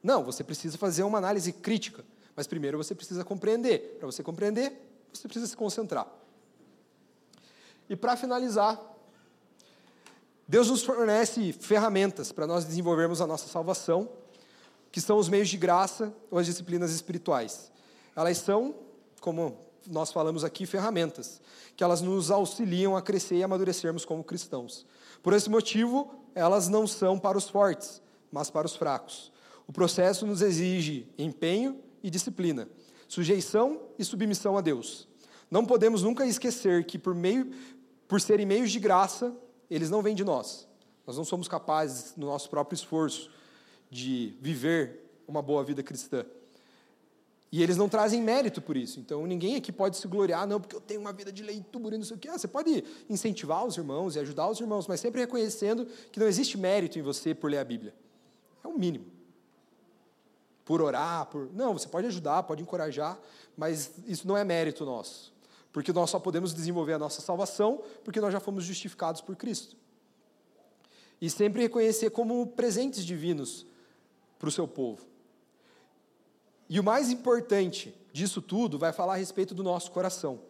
Não, você precisa fazer uma análise crítica, mas primeiro você precisa compreender. Para você compreender, você precisa se concentrar. E para finalizar, Deus nos fornece ferramentas para nós desenvolvermos a nossa salvação, que são os meios de graça ou as disciplinas espirituais. Elas são, como nós falamos aqui, ferramentas, que elas nos auxiliam a crescer e amadurecermos como cristãos. Por esse motivo, elas não são para os fortes, mas para os fracos. O processo nos exige empenho e disciplina, sujeição e submissão a Deus. Não podemos nunca esquecer que, por, meio, por serem meios de graça, eles não vêm de nós. Nós não somos capazes, no nosso próprio esforço, de viver uma boa vida cristã. E eles não trazem mérito por isso. Então, ninguém aqui pode se gloriar, não, porque eu tenho uma vida de leitura e não sei o quê. Ah, você pode incentivar os irmãos e ajudar os irmãos, mas sempre reconhecendo que não existe mérito em você por ler a Bíblia. É o mínimo. Por orar, por. Não, você pode ajudar, pode encorajar, mas isso não é mérito nosso. Porque nós só podemos desenvolver a nossa salvação porque nós já fomos justificados por Cristo. E sempre reconhecer como presentes divinos para o seu povo. E o mais importante disso tudo vai falar a respeito do nosso coração.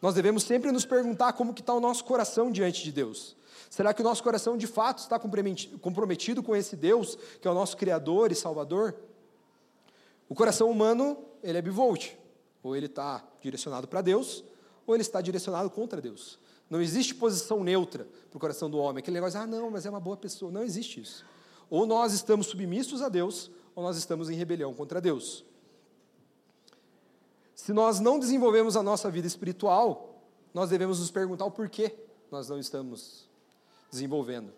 Nós devemos sempre nos perguntar como que está o nosso coração diante de Deus. Será que o nosso coração de fato está comprometido com esse Deus, que é o nosso Criador e Salvador? O coração humano, ele é bivolt. Ou ele está direcionado para Deus, ou ele está direcionado contra Deus. Não existe posição neutra para o coração do homem. Aquele negócio, ah, não, mas é uma boa pessoa. Não existe isso. Ou nós estamos submissos a Deus, ou nós estamos em rebelião contra Deus. Se nós não desenvolvemos a nossa vida espiritual, nós devemos nos perguntar o porquê nós não estamos desenvolvendo.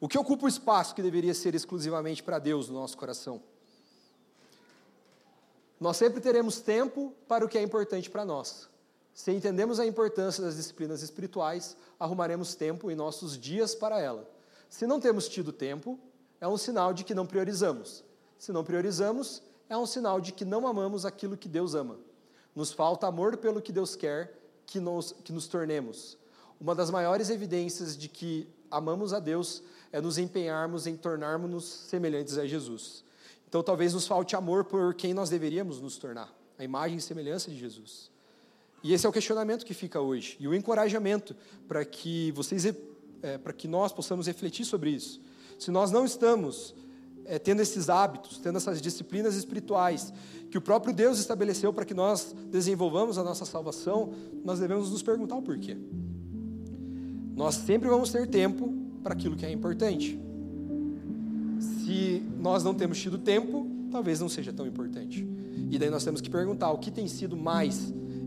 O que ocupa o espaço que deveria ser exclusivamente para Deus no nosso coração? Nós sempre teremos tempo para o que é importante para nós. Se entendemos a importância das disciplinas espirituais, arrumaremos tempo em nossos dias para ela. Se não temos tido tempo, é um sinal de que não priorizamos. Se não priorizamos, é um sinal de que não amamos aquilo que Deus ama. Nos falta amor pelo que Deus quer que nos, que nos tornemos. Uma das maiores evidências de que amamos a Deus é nos empenharmos em tornarmos-nos semelhantes a Jesus. Então, talvez nos falte amor por quem nós deveríamos nos tornar, a imagem e semelhança de Jesus. E esse é o questionamento que fica hoje e o encorajamento para que vocês, é, para que nós possamos refletir sobre isso. Se nós não estamos é, tendo esses hábitos, tendo essas disciplinas espirituais que o próprio Deus estabeleceu para que nós desenvolvamos a nossa salvação, nós devemos nos perguntar o porquê. Nós sempre vamos ter tempo para aquilo que é importante. Se nós não temos tido tempo, talvez não seja tão importante. E daí nós temos que perguntar o que tem sido mais